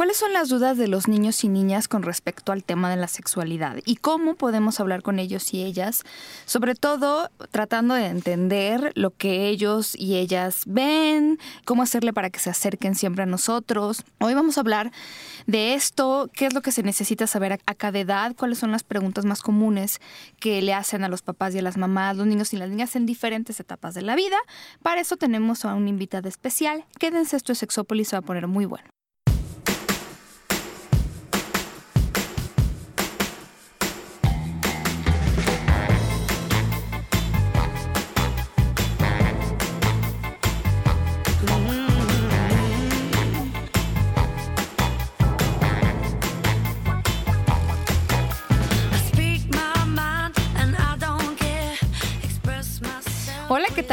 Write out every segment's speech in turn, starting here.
¿Cuáles son las dudas de los niños y niñas con respecto al tema de la sexualidad? ¿Y cómo podemos hablar con ellos y ellas? Sobre todo tratando de entender lo que ellos y ellas ven, cómo hacerle para que se acerquen siempre a nosotros. Hoy vamos a hablar de esto, qué es lo que se necesita saber a cada edad, cuáles son las preguntas más comunes que le hacen a los papás y a las mamás, los niños y las niñas en diferentes etapas de la vida. Para eso tenemos a un invitado especial. Quédense, esto es Sexópolis, se va a poner muy bueno.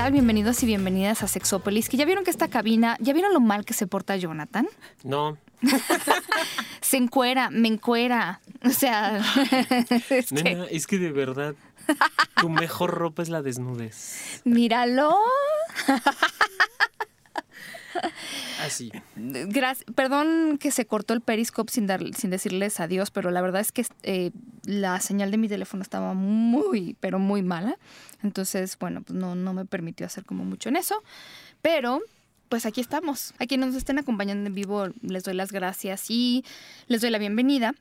Tal? Bienvenidos y bienvenidas a Sexópolis. Que ya vieron que esta cabina, ¿ya vieron lo mal que se porta Jonathan? No. se encuera, me encuera. O sea, es, que... es que de verdad, tu mejor ropa es la desnudez. Míralo. Así. Gracias. Perdón que se cortó el periscope sin, dar, sin decirles adiós, pero la verdad es que eh, la señal de mi teléfono estaba muy, pero muy mala. Entonces, bueno, pues no, no me permitió hacer como mucho en eso. Pero pues aquí estamos. A quienes nos estén acompañando en vivo les doy las gracias y les doy la bienvenida.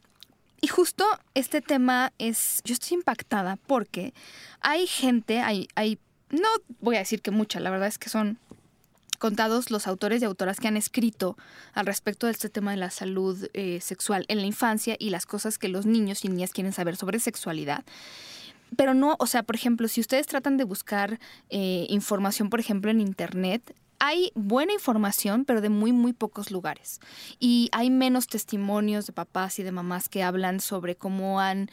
Y justo este tema es, yo estoy impactada porque hay gente, hay, hay, no voy a decir que mucha, la verdad es que son contados los autores y autoras que han escrito al respecto de este tema de la salud eh, sexual en la infancia y las cosas que los niños y niñas quieren saber sobre sexualidad. Pero no, o sea, por ejemplo, si ustedes tratan de buscar eh, información, por ejemplo, en Internet, hay buena información, pero de muy, muy pocos lugares. Y hay menos testimonios de papás y de mamás que hablan sobre cómo han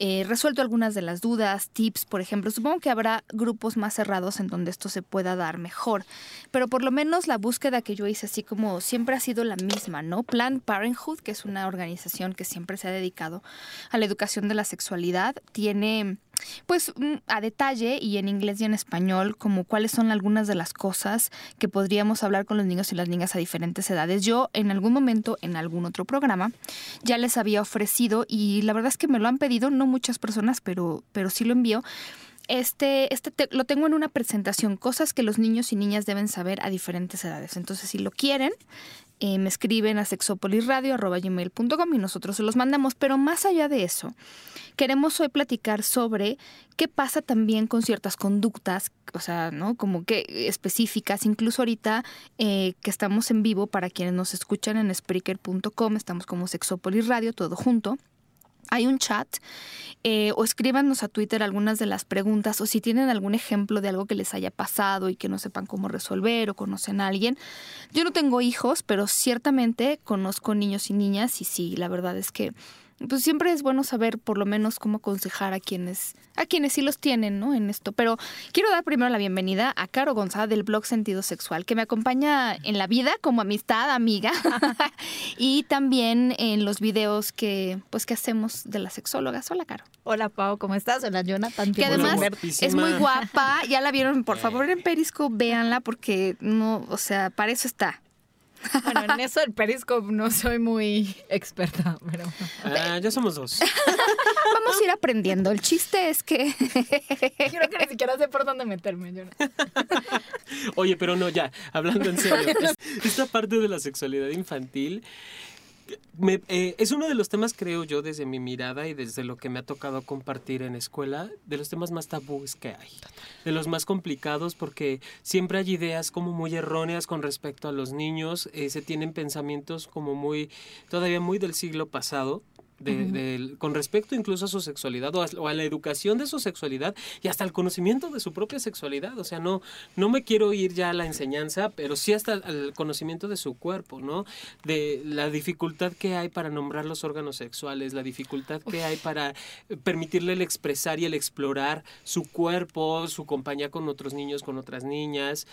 eh, resuelto algunas de las dudas, tips, por ejemplo. Supongo que habrá grupos más cerrados en donde esto se pueda dar mejor, pero por lo menos la búsqueda que yo hice, así como siempre ha sido la misma, ¿no? Planned Parenthood, que es una organización que siempre se ha dedicado a la educación de la sexualidad, tiene pues mm, a detalle y en inglés y en español, como cuáles son algunas de las cosas que podríamos hablar con los niños y las niñas a diferentes edades. Yo en algún momento, en algún otro programa, ya les había ofrecido y la verdad es que me lo han pedido, no muchas personas, pero, pero sí lo envío. Este, este lo tengo en una presentación, cosas que los niños y niñas deben saber a diferentes edades. Entonces, si lo quieren, eh, me escriben a sexopolisradio.com y nosotros se los mandamos. Pero más allá de eso, queremos hoy platicar sobre qué pasa también con ciertas conductas, o sea, ¿no? Como que específicas, incluso ahorita eh, que estamos en vivo, para quienes nos escuchan en Spreaker.com, estamos como Sexopolis Radio, todo junto hay un chat eh, o escríbanos a Twitter algunas de las preguntas o si tienen algún ejemplo de algo que les haya pasado y que no sepan cómo resolver o conocen a alguien. Yo no tengo hijos, pero ciertamente conozco niños y niñas y sí, la verdad es que pues siempre es bueno saber por lo menos cómo aconsejar a quienes a quienes sí los tienen, ¿no? En esto. Pero quiero dar primero la bienvenida a Caro González del blog Sentido Sexual, que me acompaña en la vida como amistad, amiga, y también en los videos que pues que hacemos de las sexólogas. Hola, Caro. Hola, Pau, ¿cómo estás? Hola, Jonathan. Que además es muy guapa. Ya la vieron, por favor, en Periscope, véanla porque no, o sea, para eso está. Bueno, en eso el Periscope no soy muy experta, pero... Ah, ya somos dos. Vamos a ir aprendiendo. El chiste es que... Creo que ni siquiera sé por dónde meterme. Yo Oye, pero no, ya, hablando en serio. Esta parte de la sexualidad infantil eh, es uno de los temas, creo yo, desde mi mirada y desde lo que me ha tocado compartir en escuela, de los temas más tabúes que hay. De los más complicados porque siempre hay ideas como muy erróneas con respecto a los niños, eh, se tienen pensamientos como muy, todavía muy del siglo pasado con respecto incluso a su sexualidad o a, la educación de su sexualidad y hasta el conocimiento de su propia sexualidad. O sea, no, no me quiero ir ya a la enseñanza, pero sí hasta el conocimiento de su cuerpo, ¿no? De la dificultad que hay para nombrar los órganos sexuales, la dificultad que hay para permitirle el expresar y el explorar su cuerpo, su compañía con otros niños, con otras niñas.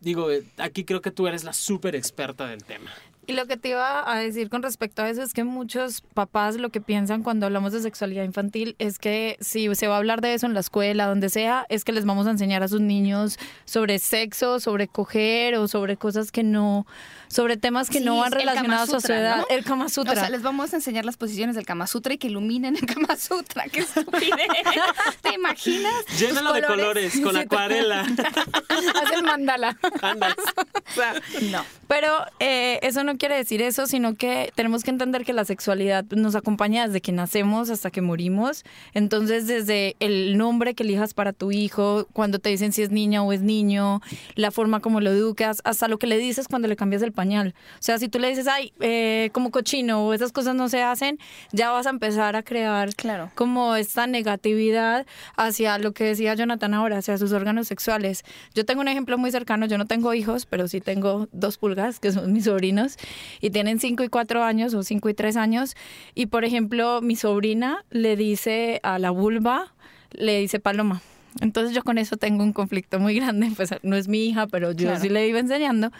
Digo, eh, aquí creo que tú eres la súper experta del tema. Y lo que te iba a decir con respecto a eso es que muchos papás lo que piensan cuando hablamos de sexualidad infantil es que si se va a hablar de eso en la escuela, donde sea, es que les vamos a enseñar a sus niños sobre sexo, sobre coger o sobre cosas que no, sobre temas que Sí, no van el relacionados a su Sutra, edad. ¿no? El Kama Sutra. O sea, les vamos a enseñar las posiciones del Kama Sutra y que iluminen el Kama Sutra. ¡Qué estupidez! ¿Te imaginas? Llénalo de colores, con acuarela. Hacen mandala. Anda. O sea, No. Pero eh, eso no quiere decir eso, sino que tenemos que entender que la sexualidad nos acompaña desde que nacemos hasta que morimos. Entonces, desde el nombre que elijas para tu hijo, cuando te dicen si es niña o es niño, la forma como lo educas, hasta lo que le dices cuando le cambias el pañal. O sea, si tú le dices, ay, eh, como cochino o esas cosas no se hacen, ya vas a empezar a crear Claro. como esta negatividad hacia lo que decía Jonathan ahora, hacia sus órganos sexuales. Yo tengo un ejemplo muy cercano, yo no tengo hijos, pero sí tengo dos pulgas, que son mis sobrinos, y tienen cinco y cuatro años o cinco y tres años. Y por ejemplo, mi sobrina le dice a la vulva, le dice paloma. Entonces yo con eso tengo un conflicto muy grande, pues no es mi hija, pero yo Claro. sí le iba enseñando,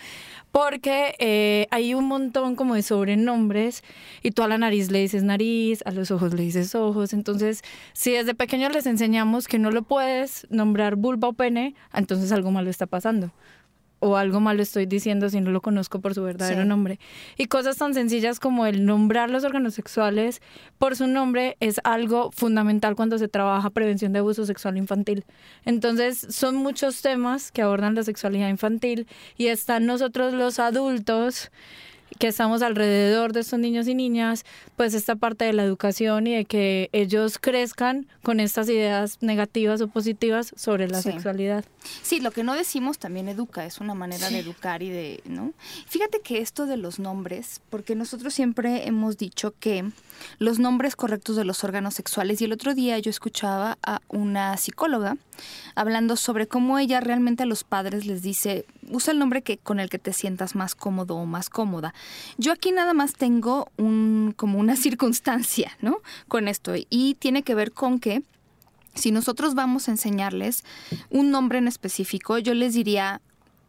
porque eh, hay un montón como de sobrenombres y tú a la nariz le dices nariz, a los ojos le dices ojos, entonces si desde pequeño les enseñamos que no lo puedes nombrar vulva o pene, entonces algo malo está pasando. O algo malo estoy diciendo si no lo conozco por su verdadero Sí. nombre. Y cosas tan sencillas como el nombrar los órganos sexuales por su nombre es algo fundamental cuando se trabaja prevención de abuso sexual infantil. Entonces, son muchos temas que abordan la sexualidad infantil y están nosotros los adultos que estamos alrededor de estos niños y niñas, pues esta parte de la educación y de que ellos crezcan con estas ideas negativas o positivas sobre la Sí. sexualidad. Sí, lo que no decimos también educa, es una manera de educar y de, ¿no? Fíjate que esto de los nombres, porque nosotros siempre hemos dicho que los nombres correctos de los órganos sexuales, y el otro día yo escuchaba a una psicóloga hablando sobre cómo ella realmente a los padres les dice, usa el nombre que con el que te sientas más cómodo o más cómoda. Yo aquí nada más tengo un como una circunstancia, ¿no? Con esto y tiene que ver con que si nosotros vamos a enseñarles un nombre en específico, yo les diría,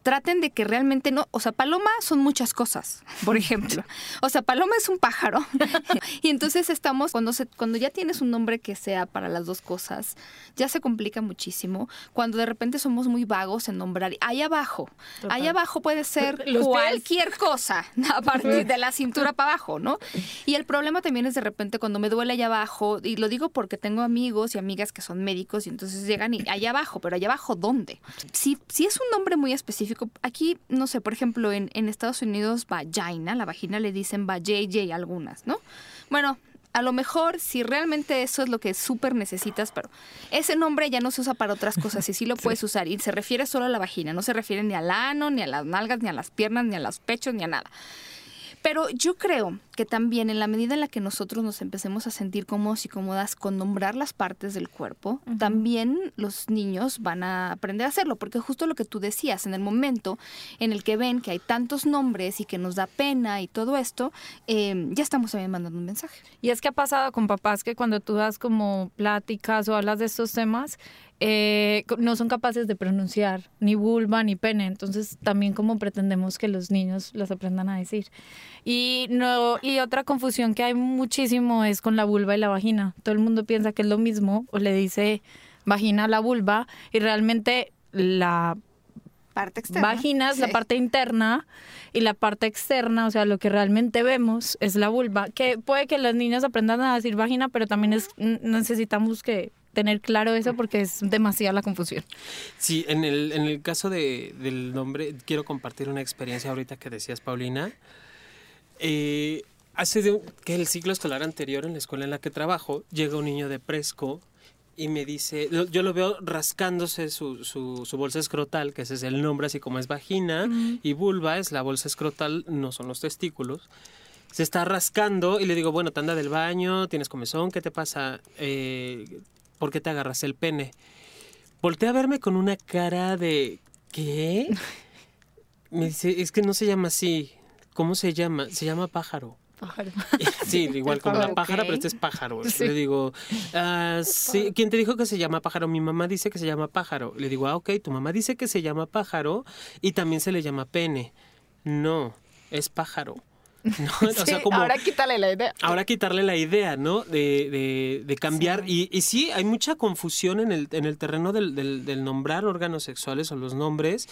traten de que realmente no, o sea, paloma son muchas cosas, por ejemplo. O sea, paloma es un pájaro. y entonces estamos, cuando, se, cuando ya tienes un nombre que sea para las dos cosas, ya se complica muchísimo. Cuando de repente somos muy vagos en nombrar, ahí abajo, Total. ahí abajo puede ser Los pies. cualquier cosa, a partir de la cintura para abajo, ¿no? Y el problema también es de repente cuando me duele allá abajo, y lo digo porque tengo amigos y amigas que son médicos y entonces llegan y allá abajo, pero allá abajo, ¿dónde? Si, si es un nombre muy específico, aquí, no sé, por ejemplo, en, en Estados Unidos, vagina, la vagina le dicen vajayjay algunas, ¿no? Bueno, a lo mejor si realmente eso es lo que súper necesitas, pero ese nombre ya no se usa para otras cosas y sí lo puedes usar y se refiere solo a la vagina, no se refiere ni al ano, ni a las nalgas, ni a las piernas, ni a los pechos, ni a nada. Pero yo creo que también en la medida en la que nosotros nos empecemos a sentir cómodos y cómodas con nombrar las partes del cuerpo, también los niños van a aprender a hacerlo, porque justo lo que tú decías, en el momento en el que ven que hay tantos nombres y que nos da pena y todo esto, eh, ya estamos también mandando un mensaje. Y es que ha pasado con papás que cuando tú das como pláticas o hablas de estos temas, eh, no son capaces de pronunciar ni vulva ni pene. Entonces también como pretendemos que los niños los aprendan a decir. Y, no, y otra confusión que hay muchísimo es con la vulva y la vagina. Todo el mundo piensa que es lo mismo o le dice vagina a la vulva y realmente la Parte externa. Vagina es la Sí. parte interna y la parte externa, o sea, lo que realmente vemos es la vulva. Que puede que los niños aprendan a decir vagina, pero también es, n- necesitamos que tener claro eso porque es demasiada la confusión. Sí, en el, en el caso de, del nombre, quiero compartir una experiencia ahorita que decías, Paulina. Eh, hace de, un- que el ciclo escolar anterior en la escuela en la que trabajo, llega un niño de Presco y me dice, yo lo veo rascándose su, su, su bolsa escrotal, que ese es el nombre, así como es vagina, y vulva es la bolsa escrotal, no son los testículos. Se está rascando y le digo, bueno, te anda del baño, tienes comezón, ¿qué te pasa? Eh, ¿Por qué te agarras el pene? Voltea a verme con una cara de ¿qué? Me dice, es que no se llama así. ¿Cómo se llama? Se llama pájaro. Sí, igual como la pájara, pero este es pájaro. Sí. Le digo, ah, sí, ¿quién te dijo que se llama pájaro? Mi mamá dice que se llama pájaro. Le digo, ah, ok, tu mamá dice que se llama pájaro y también se le llama pene. No, es pájaro. ¿no? O sea, Sí, como, ahora quítale la idea. Ahora quitarle la idea, ¿no? De, de- de cambiar. Y, y sí, hay mucha confusión en el, en el terreno del, del- del nombrar órganos sexuales o los nombres.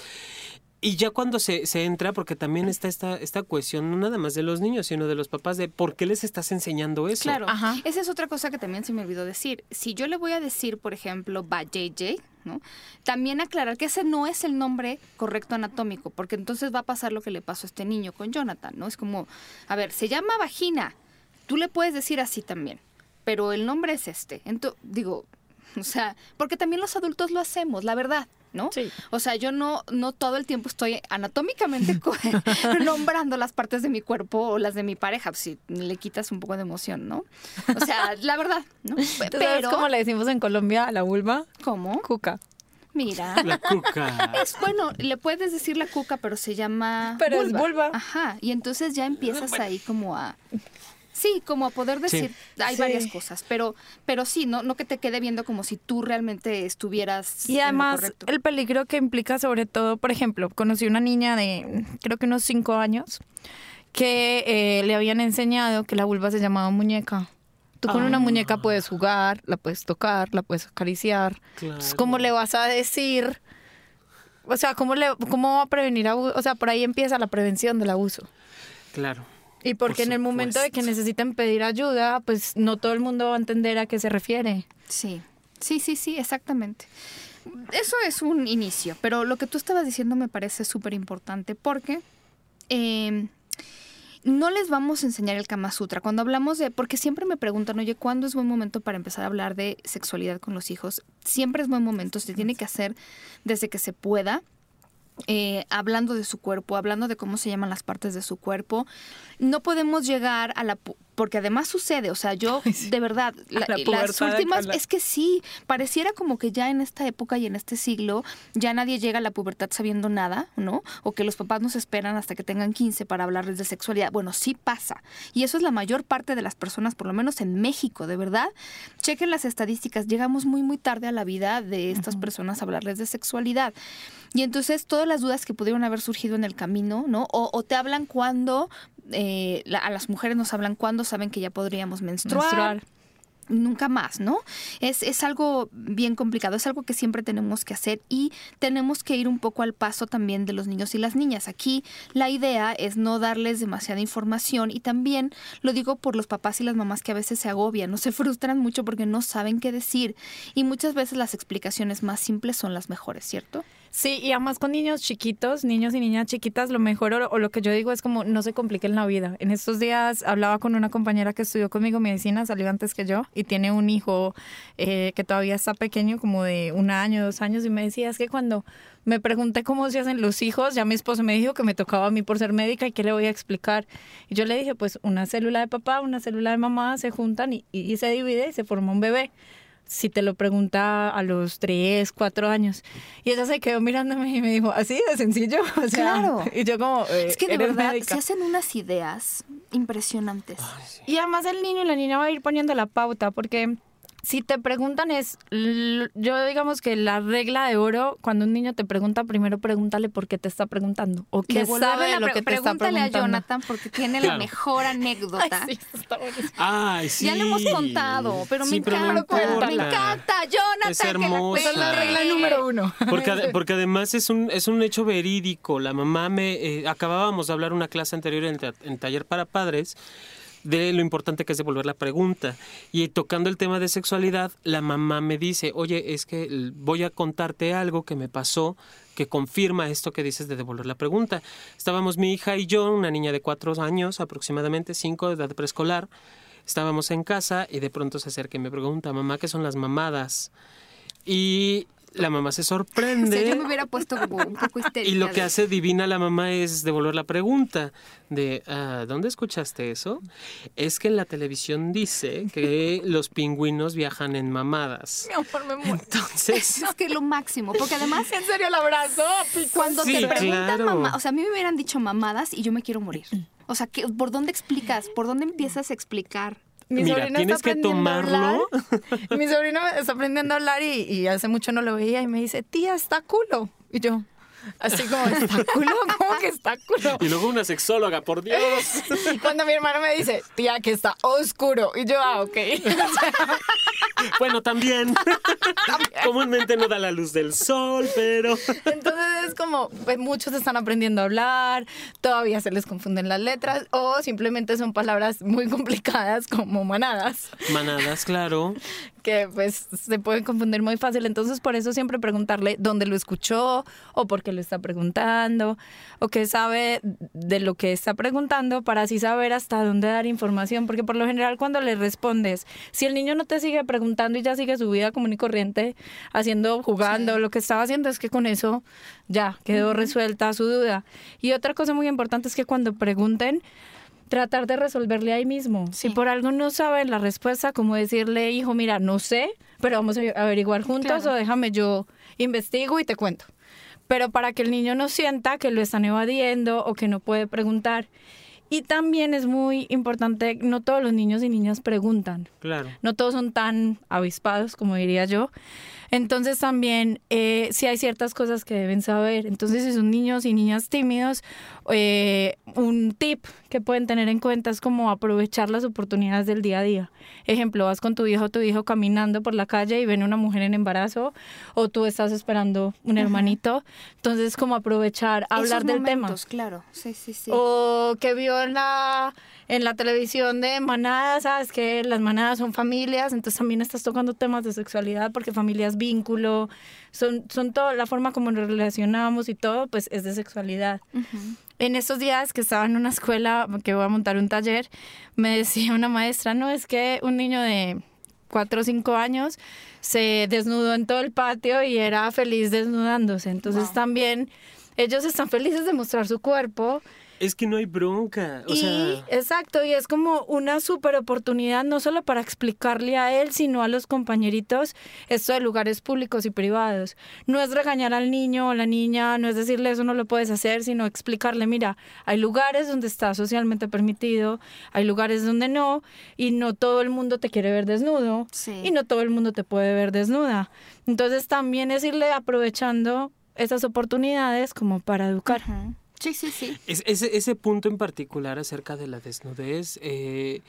Y ya cuando se, se entra, porque también está esta, esta cuestión, no nada más de los niños, sino de los papás, de por qué les estás enseñando eso. Claro, Ajá. esa es otra cosa que también se me olvidó decir. Si yo le voy a decir, por ejemplo, va JJ, ¿no? También aclarar que ese no es el nombre correcto anatómico, porque entonces va a pasar lo que le pasó a este niño con Jonathan, ¿no? Es como, a ver, se llama vagina, tú le puedes decir así también, pero el nombre es este. Entonces, digo, o sea, porque también los adultos lo hacemos, la verdad. ¿No? Sí. O sea, yo no, no todo el tiempo estoy anatómicamente nombrando las partes de mi cuerpo o las de mi pareja, pues, si le quitas un poco de emoción, ¿no? O sea, la verdad, ¿no? ¿Tú sabes Pero, cómo le decimos en Colombia a la vulva? ¿cómo? Cuca. Mira. La cuca. Es bueno, le puedes decir la cuca, pero se llama. Pero es vulva. Ajá. Y entonces ya empiezas ahí como a. Sí, como a poder decir, hay Sí. varias cosas, pero, pero sí, no, no que te quede viendo como si tú realmente estuvieras. en Y lo además correcto. el peligro que implica sobre todo, por ejemplo, conocí una niña de creo que unos cinco años que eh, le habían enseñado que la vulva se llamaba muñeca. Tú con una Ah. muñeca puedes jugar, la puedes tocar, la puedes acariciar. Entonces, ¿Cómo le vas a decir? O sea, ¿cómo, le, cómo va a prevenir abuso? O sea, por ahí empieza la prevención del abuso. Claro. Y porque Por en el momento de que necesiten pedir ayuda, pues no todo el mundo va a entender a qué se refiere. Sí, sí, sí, sí, exactamente. Eso es un inicio, pero lo que tú estabas diciendo me parece súper importante porque eh, no les vamos a enseñar el Kama Sutra. Cuando hablamos de, porque siempre me preguntan, oye, ¿cuándo es buen momento para empezar a hablar de sexualidad con los hijos? Siempre es buen momento, se tiene que hacer desde que se pueda. Eh, hablando de su cuerpo, hablando de cómo se llaman las partes de su cuerpo, no podemos llegar a la... Porque además sucede, o sea, yo de verdad, la- la las últimas, la- es que sí, pareciera como que ya en esta época y en este siglo ya nadie llega a la pubertad sabiendo nada, ¿no? O que los papás nos esperan hasta que tengan 15 para hablarles de sexualidad. Bueno, sí pasa. Y eso es la mayor parte de las personas, por lo menos en México, de verdad. Chequen las estadísticas, llegamos muy, muy tarde a la vida de estas personas a hablarles de sexualidad. Y entonces todas las dudas que pudieron haber surgido en el camino, ¿no? O, o te hablan cuando, eh, la- a las mujeres nos hablan cuando saben que ya podríamos menstruar Menstruar. nunca más, ¿no? Es, es algo bien complicado, es algo que siempre tenemos que hacer y tenemos que ir un poco al paso también de los niños y las niñas. Aquí la idea es no darles demasiada información y también lo digo por los papás y las mamás que a veces se agobian, no se frustran mucho porque no saben qué decir y muchas veces las explicaciones más simples son las mejores, ¿cierto? Sí, y además con niños chiquitos, niños y niñas chiquitas, lo mejor o, lo que yo digo es como no se compliquen la vida. En estos días hablaba con una compañera que estudió conmigo medicina, salió antes que yo, y tiene un hijo eh, que todavía está pequeño, como de un año, dos años, y me decía, es que cuando me pregunté cómo se hacen los hijos, ya mi esposo me dijo que me tocaba a mí por ser médica y qué le voy a explicar. Y yo le dije, pues una célula de papá, una célula de mamá se juntan y se divide y se forma un bebé si te lo pregunta a los tres, cuatro años. Y ella se quedó mirándome y me dijo, así de sencillo. O sea, Claro. Y yo como, eh, Es que de verdad médica. se hacen unas ideas impresionantes. Y además el niño y la niña va a ir poniendo la pauta, porque si te preguntan es, yo digamos que la regla de oro, cuando un niño te pregunta, primero pregúntale por qué te está preguntando o qué sabe de lo que te está pregúntale preguntando. a Jonathan porque tiene la mejor anécdota. Ay, sí, está buenísimo. Ay, sí. Ya lo hemos contado, pero me Sí, pero no encanta. me encanta, Jonathan. Es que la hermosa. Es la regla número uno. Porque, ade- porque además es un, es un hecho verídico. La mamá me... eh, acabábamos de hablar una clase anterior en, ta- en taller para padres de lo importante que es devolver la pregunta. Y tocando el tema de sexualidad, la mamá me dice, oye, es que voy a contarte algo que me pasó que confirma esto que dices de devolver la pregunta. Estábamos mi hija y yo, una niña de cuatro años, aproximadamente cinco, de edad preescolar. Estábamos en casa y de pronto se acerca y me pregunta, mamá, ¿qué son las mamadas? Y la mamá se O sorprende. sea, yo me hubiera puesto como un poco histérica. Y lo que hace divina la mamá es devolver la pregunta de ah, ¿dónde escuchaste eso? Es que en la televisión dice que los pingüinos viajan en mamadas. Mi amor, me muero. Entonces, Es que es lo máximo, porque además En serio, el abrazo. cuando Sí, te preguntan claro. mamá, o sea, a mí me hubieran dicho mamadas y yo me quiero morir. O sea, ¿qué- ¿por dónde explicas? ¿Por dónde empiezas a explicar? Mi Mira, tienes está que a tomarlo. hablar. Mi sobrino está aprendiendo a hablar y, y hace mucho no lo veía y me dice, tía, está culo. Y yo, Así como, ¿está culo? ¿Cómo que está culo? Y luego una sexóloga, por Dios. Cuando mi hermano me dice, tía, que está oscuro. Y yo, ah, ok. bueno, también. Comúnmente no da la luz del sol, pero... Entonces es como, pues, muchos están aprendiendo a hablar, todavía se les confunden las letras, o simplemente son palabras muy complicadas como manadas. Manadas, claro que pues se pueden confundir muy fácil. Entonces por eso siempre preguntarle dónde lo escuchó o por qué lo está preguntando o qué sabe de lo que está preguntando para así saber hasta dónde dar información. Porque por lo general cuando le respondes, si el niño no te sigue preguntando y ya sigue su vida común y corriente, haciendo, jugando, lo que estaba haciendo es que con eso ya quedó resuelta su duda. Y otra cosa muy importante es que cuando pregunten, tratar de resolverle ahí mismo. Si por algo no sabe la respuesta, como decirle, hijo, mira, no sé, pero vamos a averiguar juntos o déjame yo investigo y te cuento. Pero para que el niño no sienta que lo están evadiendo o que no puede preguntar. Y también es muy importante, no todos los niños y niñas preguntan. Claro. No todos son tan avispados, como diría yo. Entonces también eh, si hay ciertas cosas que deben saber. Entonces si son niños y niñas tímidos, eh, un tip que pueden tener en cuenta es como aprovechar las oportunidades del día a día. Ejemplo, vas con tu hijo o tu hijo caminando por la calle y ven una mujer en embarazo o tú estás esperando un hermanito. Entonces como aprovechar, hablar del tema. Claro, sí, sí, sí. O que vio en la en la televisión de manadas, sabes que las manadas son familias, entonces también estás tocando temas de sexualidad porque familia es vínculo, son, son todo, la forma como nos relacionamos y todo, pues es de sexualidad. En esos días que estaba en una escuela, que voy a montar un taller, me decía una maestra, no, es que un niño de cuatro o cinco años se desnudó en todo el patio y era feliz desnudándose. Entonces también ellos están felices de mostrar su cuerpo es que no hay bronca. O y, Exacto, y es como una super oportunidad no solo para explicarle a él, sino a los compañeritos esto de lugares públicos y privados. No es regañar al niño o la niña, no es decirle eso no lo puedes hacer, sino explicarle, mira, hay lugares donde está socialmente permitido, hay lugares donde no, y no todo el mundo te quiere ver desnudo, y no todo el mundo te puede ver desnuda. Entonces también es irle aprovechando esas oportunidades como para educar. Sí, sí, sí. ese, ese, punto en particular acerca de la desnudez, eh,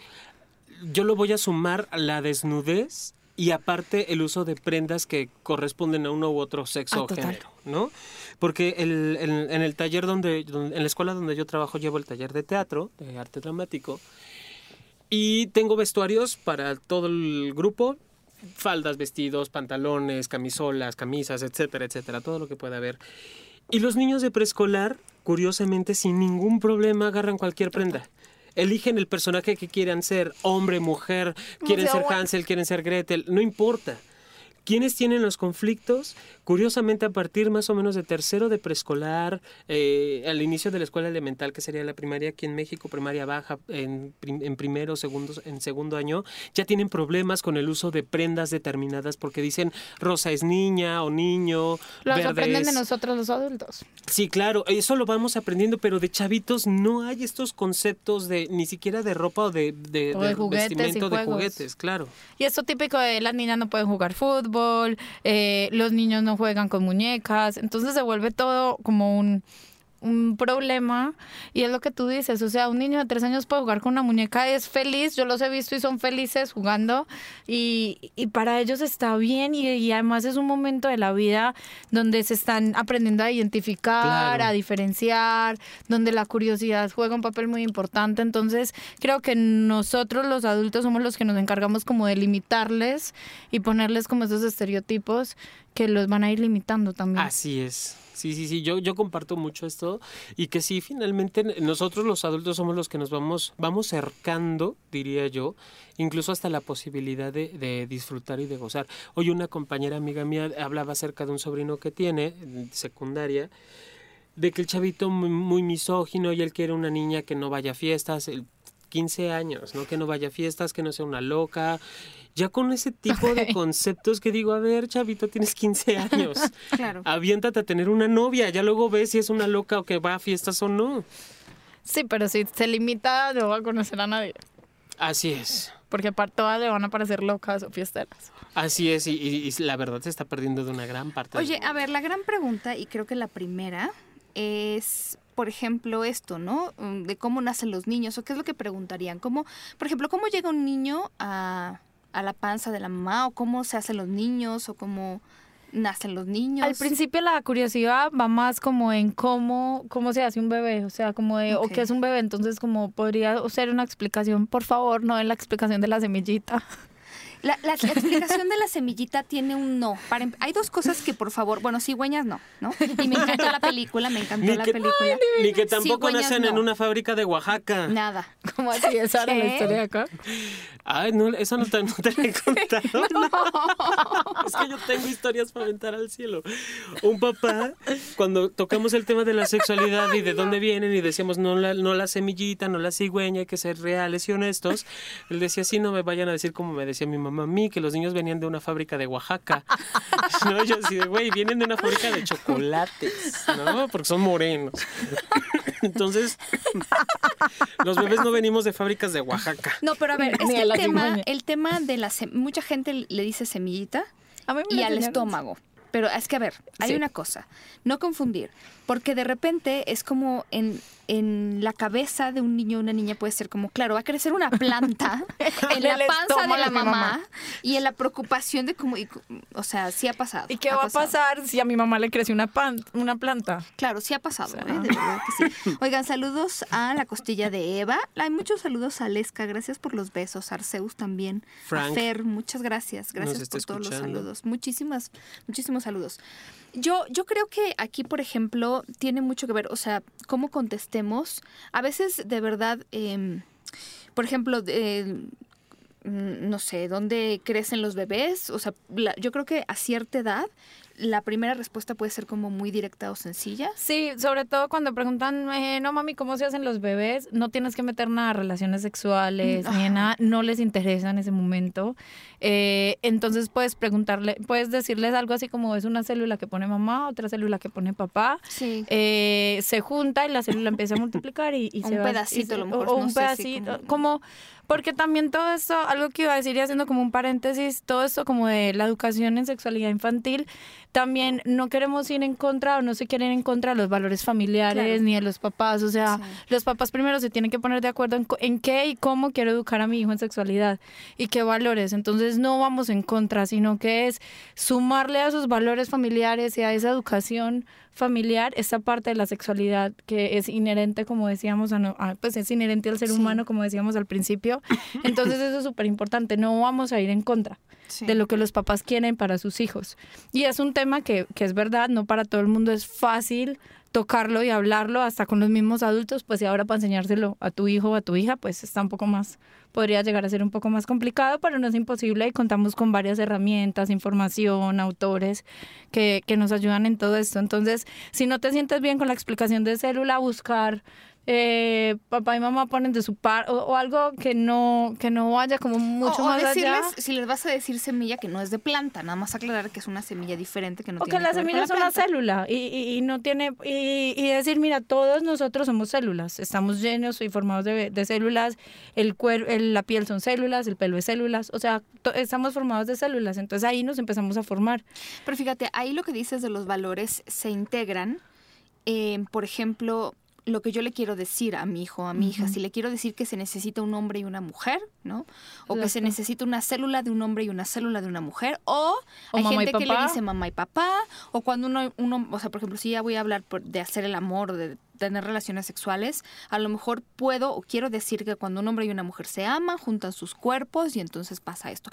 yo lo voy a sumar a la desnudez y aparte el uso de prendas que corresponden a uno u otro sexo ah, o género, ¿no? Porque el, en el taller donde, en la escuela donde yo trabajo llevo el taller de teatro, de arte dramático, y tengo vestuarios para todo el grupo, faldas, vestidos, pantalones, camisolas, camisas, etcétera, etcétera, todo lo que pueda haber. Y los niños de preescolar, curiosamente, sin ningún problema, agarran cualquier prenda. Eligen el personaje que quieran ser, hombre, mujer, quieren ser Hansel, quieren ser Gretel, no importa. ¿Quiénes tienen los conflictos? Curiosamente, a partir más o menos de tercero de preescolar, eh, al inicio de la escuela elemental, que sería la primaria aquí en México, primaria baja, en, en primero, segundo, en segundo año, ya tienen problemas con el uso de prendas determinadas porque dicen rosa es niña o niño. Lo aprenden de nosotros los adultos. Sí, claro, eso lo vamos aprendiendo, pero de chavitos no hay estos conceptos de ni siquiera de ropa o de, de, de, juguetes de juguetes, claro. Y esto típico de las niñas no pueden jugar fútbol eh, los niños no juegan con muñecas, entonces se vuelve todo como un un problema y es lo que tú dices, o sea, un niño de tres años puede jugar con una muñeca, es feliz, yo los he visto y son felices jugando y, y para ellos está bien y, además es un momento de la vida donde se están aprendiendo a identificar, a diferenciar, donde la curiosidad juega un papel muy importante, entonces creo que nosotros los adultos somos los que nos encargamos como de limitarles y ponerles como esos estereotipos que los van a ir limitando también. Así es. Sí, sí, sí, yo, yo comparto mucho esto y que sí, finalmente nosotros los adultos somos los que nos vamos, vamos cercando, diría yo, incluso hasta la posibilidad de, de disfrutar y de gozar. Hoy una compañera amiga mía hablaba acerca de un sobrino que tiene, secundaria, de que el chavito muy, muy misógino y él quiere una niña que no vaya a fiestas, 15 años, ¿no? Que no vaya a fiestas, que no sea una loca ya con ese tipo de conceptos que digo, a ver, chavito, tienes 15 años. claro. Aviéntate a tener una novia, ya luego ves si es una loca o que va a fiestas o no. Sí, pero si se limita, no va a conocer a nadie. Así es. porque para todas le van a parecer locas o fiesteras. Así es, y, y- y la verdad se está perdiendo de una gran parte. Oye, a ver, la gran pregunta, y creo que la primera, es, por ejemplo, esto, ¿no? Mm, De cómo nacen los niños, o qué es lo que preguntarían. ¿Cómo, por ejemplo, cómo llega un niño a, a la panza de la mamá, o cómo se hacen los niños, o cómo nacen los niños? Al principio la curiosidad va más como en cómo, cómo se hace un bebé, o sea, como de, o qué es un bebé, entonces como podría ser una explicación, por favor, no en la explicación de la semillita. La, la- la explicación de la semillita tiene un no. Para em- hay dos cosas que, por favor, bueno, cigüeñas no, ¿no? Y me encantó la película, me encantó Ni la que- película. Ni que tampoco Cigüeñas nacen en no. una fábrica de Oaxaca. Nada. ¿Cómo así? ¿Esa era la historia acá? Ay, no, eso no te, no te lo he contado. Es que yo tengo historias para aventar al cielo. Un papá, cuando tocamos el tema de la sexualidad y de dónde vienen y decíamos no la, no la semillita, no la cigüeña, hay que ser reales y honestos, él decía, sí, no me vayan a decir como me decía mi mamá a mí, que los niños venían de una fábrica de Oaxaca. No, yo así de, güey, vienen de una fábrica de chocolates, ¿no? Porque son morenos. Entonces, los bebés no venimos de fábricas de Oaxaca. No, pero a ver, es que el tema, el tema de la mucha gente le dice semillita y al estómago. Pero es que, a ver, hay Sí. una cosa, no confundir, porque de repente es como en, en la cabeza de un niño o una niña puede ser como, claro, va a crecer una planta en la panza de la mamá, mamá. y en la preocupación de cómo, y o sea, sí ha pasado. ¿Y qué va a pasar si a mi mamá le creció una, pan- una planta? Claro, sí ha pasado, O sea, ¿eh? de verdad que sí. Oigan, saludos a la costilla de Eva. Hay muchos saludos a Lesca, gracias por los besos. Arceus también. Frank. A Fer, muchas gracias. Gracias por todos los saludos. Muchísimas, saludos. Yo, yo creo que aquí, por ejemplo, tiene mucho que ver, o sea, cómo contestemos. A veces, de verdad, em, por ejemplo, mm, no sé, dónde crecen los bebés. O sea, la- yo creo que a cierta edad la primera respuesta puede ser como muy directa o sencilla. Sí, sobre todo cuando preguntan, eh, no mami, ¿cómo se hacen los bebés? No tienes que meter nada relaciones sexuales ni de nada, no les interesa en ese momento. Eh, entonces puedes preguntarle, puedes decirles algo así como es una célula que pone mamá, otra célula que pone papá. Sí. eh, se junta y la célula empieza a multiplicar y, y Un se va- pedacito, y se- a lo mejor, o no un sé pedacito como- como porque también todo esto algo que iba a decir y haciendo como un paréntesis todo esto como de la educación en sexualidad infantil también no queremos ir en contra o no se quieren en contra de los valores familiares Claro. ni de los papás o sea Sí. los papás primero se tienen que poner de acuerdo en, en qué y cómo quiero educar a mi hijo en sexualidad y qué valores entonces no vamos en contra sino que es sumarle a sus valores familiares y a esa educación familiar esta parte de la sexualidad que es inherente, como decíamos, a no- a- pues es inherente al ser Sí. humano, como decíamos al principio. Entonces eso es súper importante, no vamos a ir en contra de lo que los papás quieren para sus hijos. Y es un tema que, que es verdad, no para todo el mundo es fácil tocarlo y hablarlo hasta con los mismos adultos, pues y ahora para enseñárselo a tu hijo o a tu hija, pues está un poco más, podría llegar a ser un poco más complicado, pero no es imposible y contamos con varias herramientas, información, autores que, que nos ayudan en todo esto. Entonces, si no te sientes bien con la explicación de célula, buscar eh, papá y mamá ponen de su par o, o algo que no que no vaya como mucho o, o más decirles, allá. si les vas a decir semilla que no es de planta, nada más aclarar que es una semilla diferente que no O que tiene la que con semilla es una planta. célula y, y- y no tiene y, y decir mira todos nosotros somos células estamos llenos y formados de, de células el cuero la piel son células el pelo es células o sea to- estamos formados de células entonces ahí nos empezamos a formar Pero fíjate, ahí lo que dices de los valores se integran, eh, por ejemplo, lo que yo le quiero decir a mi hijo, a mi hija, si le quiero decir que se necesita un hombre y una mujer, ¿no? O que se necesita una célula de un hombre y una célula de una mujer, o, O hay gente que le dice mamá y papá, o cuando uno, uno, o sea, por ejemplo, si ya voy a hablar por- de hacer el amor, o de tener relaciones sexuales, a lo mejor puedo o quiero decir que cuando un hombre y una mujer se aman, juntan sus cuerpos y entonces pasa esto.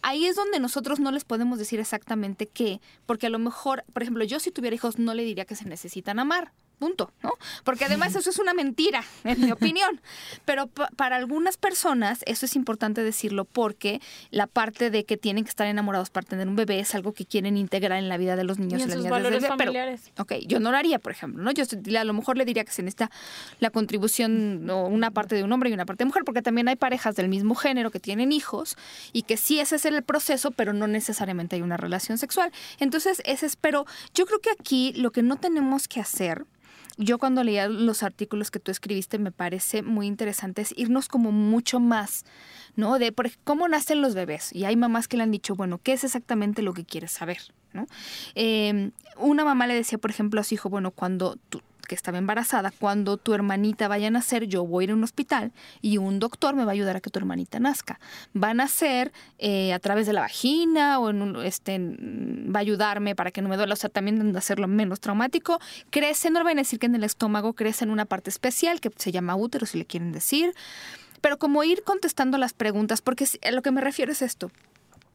Ahí es donde nosotros no les podemos decir exactamente qué, porque a lo mejor, por ejemplo, yo si tuviera hijos no le diría que se necesitan amar. Punto, ¿no? Porque además eso es una mentira, en mi opinión. Pero pa- para algunas personas eso es importante decirlo porque la parte de que tienen que estar enamorados para tener un bebé es algo que quieren integrar en la vida de los niños Y en las sus niñas desde valores bebé, pero- familiares. Ok, yo no lo haría, por ejemplo, ¿no? Yo a lo mejor le diría que se necesita la contribución o una parte de un hombre y una parte de mujer, porque también hay parejas del mismo género que tienen hijos y que sí ese es el proceso, pero no necesariamente hay una relación sexual. Entonces, ese es, pero yo creo que aquí lo que no tenemos que hacer yo cuando leía los artículos que tú escribiste me parece muy interesante es irnos como mucho más, ¿no? De por, cómo nacen los bebés. Y hay mamás que le han dicho, bueno, ¿qué es exactamente lo que quieres saber? ¿no? Eh, una mamá le decía, por ejemplo, a su hijo, bueno, cuando tú, que estaba embarazada, cuando tu hermanita vaya a nacer, yo voy a ir a un hospital y un doctor me va a ayudar a que tu hermanita nazca. Va a nacer eh, a través de la vagina o en un, este, va a ayudarme para que no me duela, o sea, también hacerlo menos traumático. Crece, no le van a decir que en el estómago crece en una parte especial que se llama útero, si le quieren decir. Pero como ir contestando las preguntas, porque a lo que me refiero es esto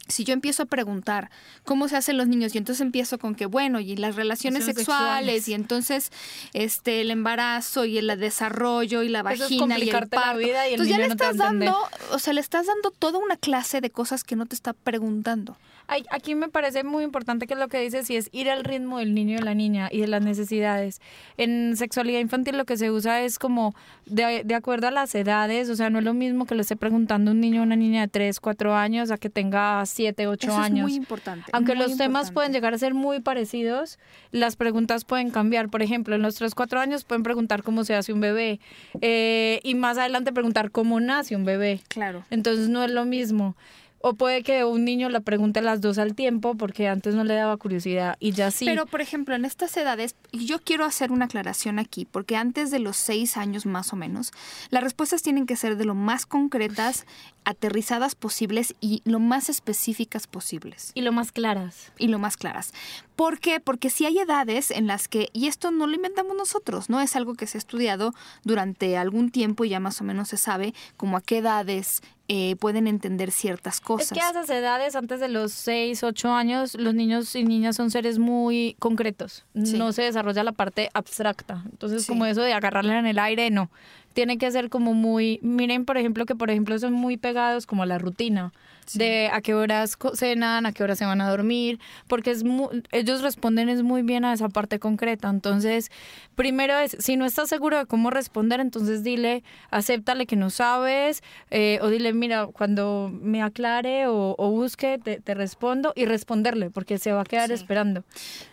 si yo empiezo a preguntar cómo se hacen los niños y entonces empiezo con que bueno y las relaciones sexuales, y entonces este el embarazo y el desarrollo y la vagina y el parto, vida y el entonces ya le estás dando, o sea, le estás dando toda una clase de cosas que no te está preguntando. Aquí me parece muy importante que lo que dices y es ir al ritmo del niño y la niña y de las necesidades. En sexualidad infantil lo que se usa es como de, de acuerdo a las edades, o sea, no es lo mismo que le esté preguntando un niño o una niña de 3, 4 años a que tenga 7, 8 años. Es muy importante. Aunque los temas pueden llegar a ser muy parecidos, las preguntas pueden cambiar. Por ejemplo, en los 3, 4 años pueden preguntar cómo se hace un bebé eh, y más adelante preguntar cómo nace un bebé. Claro. Entonces no es lo mismo. O puede que un niño la pregunte las dos al tiempo porque antes no le daba curiosidad y ya sí. Pero, por ejemplo, en estas edades, yo quiero hacer una aclaración aquí, porque antes de los seis años más o menos, las respuestas tienen que ser de lo más concretas, aterrizadas posibles y lo más específicas posibles. Y lo más claras. Y lo más claras. ¿Por qué? Porque si hay edades en las que, y esto no lo inventamos nosotros, ¿no? Es algo que se ha estudiado durante algún tiempo y ya más o menos se sabe como a qué edades eh, pueden entender ciertas cosas. Es que a esas edades, antes de los 6, 8 años, los niños y niñas son seres muy concretos. No se desarrolla la parte abstracta. Entonces, como eso de agarrarle en el aire, no. Tiene que ser como muy, miren, por ejemplo, que por ejemplo son muy pegados como a la rutina de a qué horas cenan, a qué horas se van a dormir, porque es ellos responden es muy bien a esa parte concreta. Entonces, primero es, si no estás seguro de cómo responder, entonces dile, acéptale que no sabes, eh, o dile, mira, cuando me aclare o, busque, te, respondo, y responderle, porque se va a quedar esperando.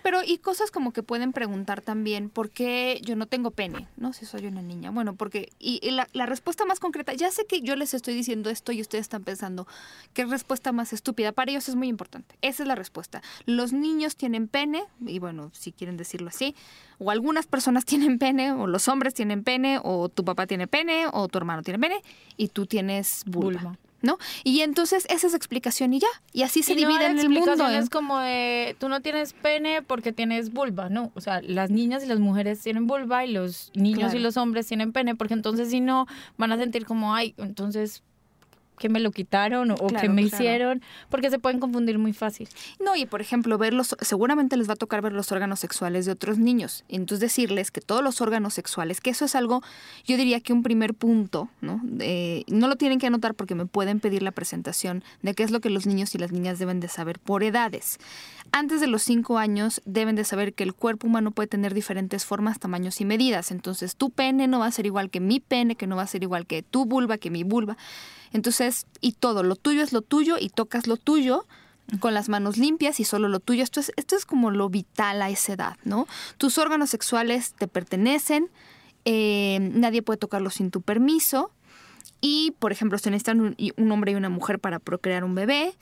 Pero, y cosas como que pueden preguntar también, ¿por qué yo no tengo pene? ¿No? Si soy una niña. Bueno, porque, y, la, la respuesta más concreta, ya sé que yo les estoy diciendo esto y ustedes están pensando, que respuesta más estúpida? Para ellos es muy importante. Esa es la respuesta. Los niños tienen pene, y bueno, si quieren decirlo así, o algunas personas tienen pene, o los hombres tienen pene, o tu papá tiene pene, o tu hermano tiene pene, y tú tienes vulva. ¿no? Y entonces esa es explicación y ya, y así se divide en el mundo. Es como de, tú no tienes pene porque tienes vulva, ¿no? O sea, las niñas y las mujeres tienen vulva y los niños y los hombres tienen pene, porque entonces si no, van a sentir como, ay, entonces que me lo quitaron o, que me hicieron, porque se pueden confundir muy fácil. No, y por ejemplo, verlos, seguramente les va a tocar ver los órganos sexuales de otros niños. Entonces decirles que todos los órganos sexuales, que eso es algo, yo diría que un primer punto, ¿no? no lo tienen que anotar porque me pueden pedir la presentación de qué es lo que los niños y las niñas deben de saber por edades. Antes de los cinco años deben de saber que el cuerpo humano puede tener diferentes formas, tamaños y medidas. Entonces tu pene no va a ser igual que mi pene, que no va a ser igual que tu vulva, que mi vulva. Entonces, y todo, lo tuyo es lo tuyo y tocas lo tuyo con las manos limpias y solo lo tuyo. Esto es, esto es como lo vital a esa edad, ¿no? Tus órganos sexuales te pertenecen, eh, nadie puede tocarlos sin tu permiso. Y, por ejemplo, se necesitan un, un hombre y una mujer para procrear un bebé,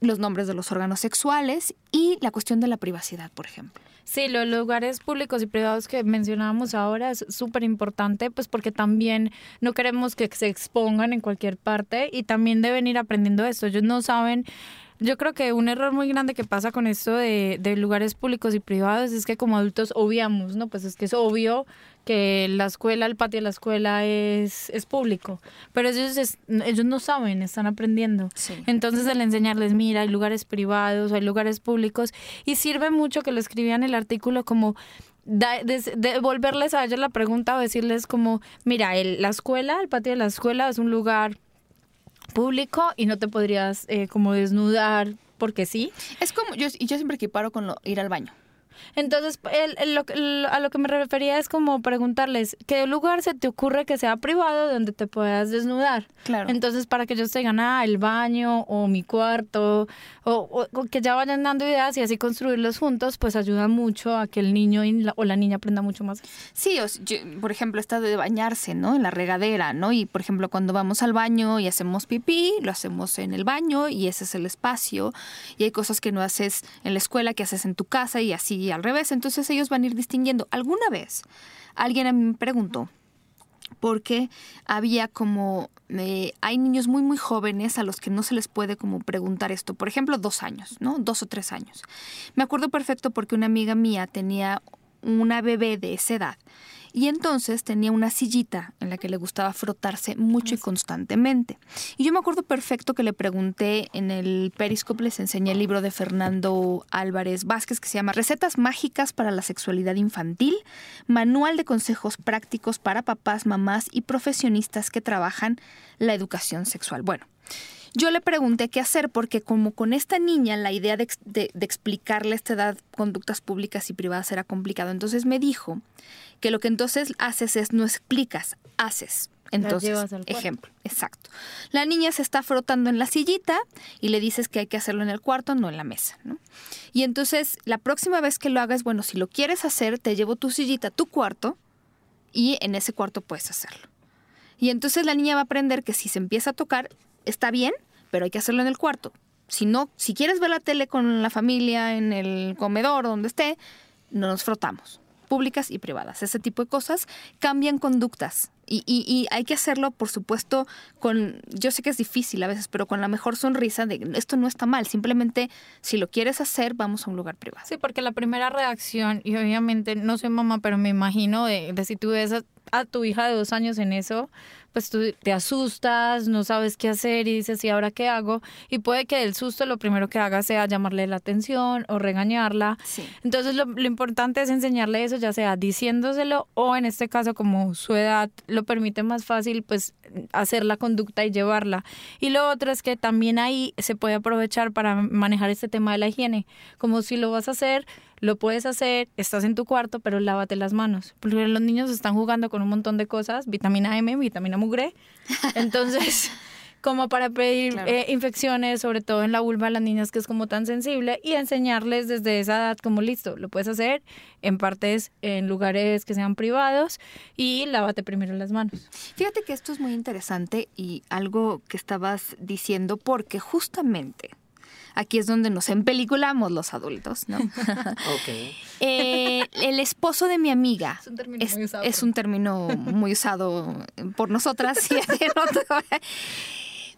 los nombres de los órganos sexuales y la cuestión de la privacidad, por ejemplo. Sí, los lugares públicos y privados que mencionábamos ahora es súper importante, pues porque también no queremos que se expongan en cualquier parte y también deben ir aprendiendo esto. Ellos no saben yo creo que un error muy grande que pasa con esto de, de, lugares públicos y privados es que como adultos obviamos, ¿no? Pues es que es obvio que la escuela, el patio de la escuela es, es público, pero ellos, ellos no saben, están aprendiendo. Entonces el enseñarles, mira, hay lugares privados, hay lugares públicos, y sirve mucho que lo escribían el artículo como devolverles a ellos la pregunta o decirles como, mira, el, la escuela, el patio de la escuela es un lugar público y no te podrías eh, como desnudar porque sí. Es como, yo, yo siempre equiparo con lo, ir al baño. Entonces, el- el- lo, el- a lo que me refería es como preguntarles, ¿qué lugar se te ocurre que sea privado donde te puedas desnudar? Claro. Entonces, para que ellos te digan, ah, el baño o mi cuarto, o, o- o que ya vayan dando ideas y así construirlos juntos, pues ayuda mucho a que el niño y la- o la niña aprenda mucho más. Sí, yo, por ejemplo, esta de bañarse, ¿no? En la regadera, ¿no? Y por ejemplo, cuando vamos al baño y hacemos pipí, lo hacemos en el baño y ese es el espacio. Y hay cosas que no haces en la escuela, que haces en tu casa y así al revés. Entonces ellos van a ir distinguiendo. Alguna vez alguien me preguntó porque había como eh, hay niños muy muy jóvenes a los que no se les puede como preguntar esto por ejemplo dos años no dos o tres años me acuerdo perfecto porque una amiga mía tenía una bebé de esa edad y entonces tenía una sillita en la que le gustaba frotarse mucho y constantemente. Y yo me acuerdo perfecto que le pregunté en el Periscope, les enseñé el libro de Fernando Álvarez Vázquez que se llama Recetas Mágicas para la Sexualidad Infantil, Manual de Consejos Prácticos para Papás, Mamás y Profesionistas que trabajan la educación sexual. Bueno, yo le pregunté qué hacer porque como con esta niña la idea de, ex- de- de explicarle a esta edad conductas públicas y privadas era complicado. Entonces me dijo que lo que entonces haces es no explicas, haces. Entonces, ejemplo, exacto. La niña se está frotando en la sillita y le dices que hay que hacerlo en el cuarto, no en la mesa. ¿no? Y entonces la próxima vez que lo hagas, bueno, si lo quieres hacer, te llevo tu sillita a tu cuarto y en ese cuarto puedes hacerlo. Y entonces la niña va a aprender que si se empieza a tocar, está bien, pero hay que hacerlo en el cuarto. Si no, si quieres ver la tele con la familia en el comedor donde esté, no nos frotamos. Públicas y privadas. Ese tipo de cosas cambian conductas. Y, y- y hay que hacerlo, por supuesto, con. Yo sé que es difícil a veces, pero con la mejor sonrisa de esto no está mal. Simplemente, si lo quieres hacer, vamos a un lugar privado. Sí, porque la primera reacción, y obviamente no soy mamá, pero me imagino de, de si tú ves a, a tu hija de dos años en eso, pues tú te asustas, no sabes qué hacer y dices, ¿y ahora qué hago? Y puede que del susto lo primero que haga sea llamarle la atención o regañarla. Sí. Entonces lo, lo importante es enseñarle eso, ya sea diciéndoselo o en este caso como su edad lo permite más fácil, pues hacer la conducta y llevarla. Y lo otro es que también ahí se puede aprovechar para manejar este tema de la higiene. Como si lo vas a hacer, lo puedes hacer, estás en tu cuarto, pero lávate las manos. Porque los niños están jugando con un montón de cosas, vitamina M, vitamina mugre. Entonces... como para pedir Claro. eh, infecciones, sobre todo en la vulva de las niñas que es como tan sensible, y enseñarles desde esa edad como listo, lo puedes hacer en partes, en lugares que sean privados y lávate primero las manos. Fíjate que esto es muy interesante y algo que estabas diciendo porque justamente aquí es donde nos empeliculamos los adultos, ¿no? Ok. Eh, el esposo de mi amiga Es un término es, muy usado es por un término muy usado por nosotras y en otro-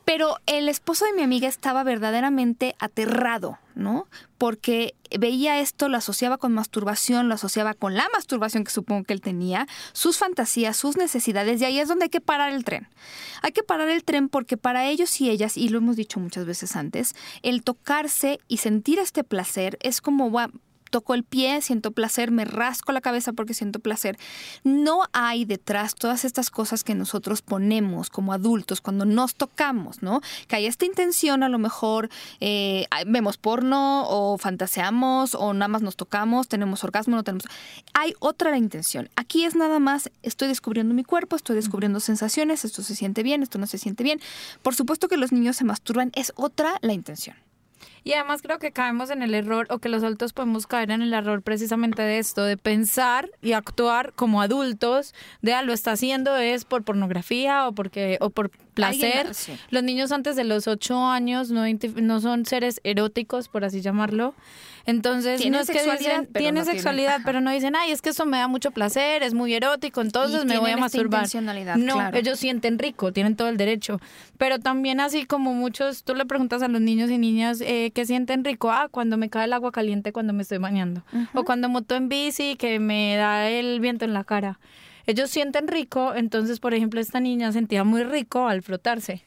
pero el esposo de mi amiga estaba verdaderamente aterrado, ¿no? Porque veía esto, lo asociaba con masturbación, lo asociaba con la masturbación que supongo que él tenía, sus fantasías, sus necesidades, y ahí es donde hay que parar el tren. Hay que parar el tren porque para ellos y ellas, y lo hemos dicho muchas veces antes, el tocarse y sentir este placer es como, "Gua- toco el pie, siento placer, me rasco la cabeza porque siento placer. No hay detrás todas estas cosas que nosotros ponemos como adultos cuando nos tocamos, ¿no? Que hay esta intención, a lo mejor eh, vemos porno o fantaseamos o nada más nos tocamos, tenemos orgasmo, no tenemos... Hay otra intención. Aquí es nada más, estoy descubriendo mi cuerpo, estoy descubriendo sensaciones, esto se siente bien, esto no se siente bien. Por supuesto que los niños se masturban, es otra la intención. Y además creo que caemos en el error, o que los adultos podemos caer en el error precisamente de esto, de pensar y actuar como adultos, de ah, lo está haciendo es por pornografía o porque o por placer. Los niños antes de los ocho años no, no son seres eróticos, por así llamarlo. Entonces, Tienen no es que dicen, pero tienen no tienen- sexualidad, ajá. pero no dicen, ay, es que eso me da mucho placer, es muy erótico, entonces me voy a tienen masturbar. No, claro. ellos sienten rico, tienen todo el derecho. Pero también así como muchos, tú le preguntas a los niños y niñas eh, que sienten rico, ah, cuando me cae el agua caliente cuando me estoy bañando. O cuando moto en bici que me da el viento en la cara. Ellos sienten rico, entonces, por ejemplo, esta niña sentía muy rico al frotarse.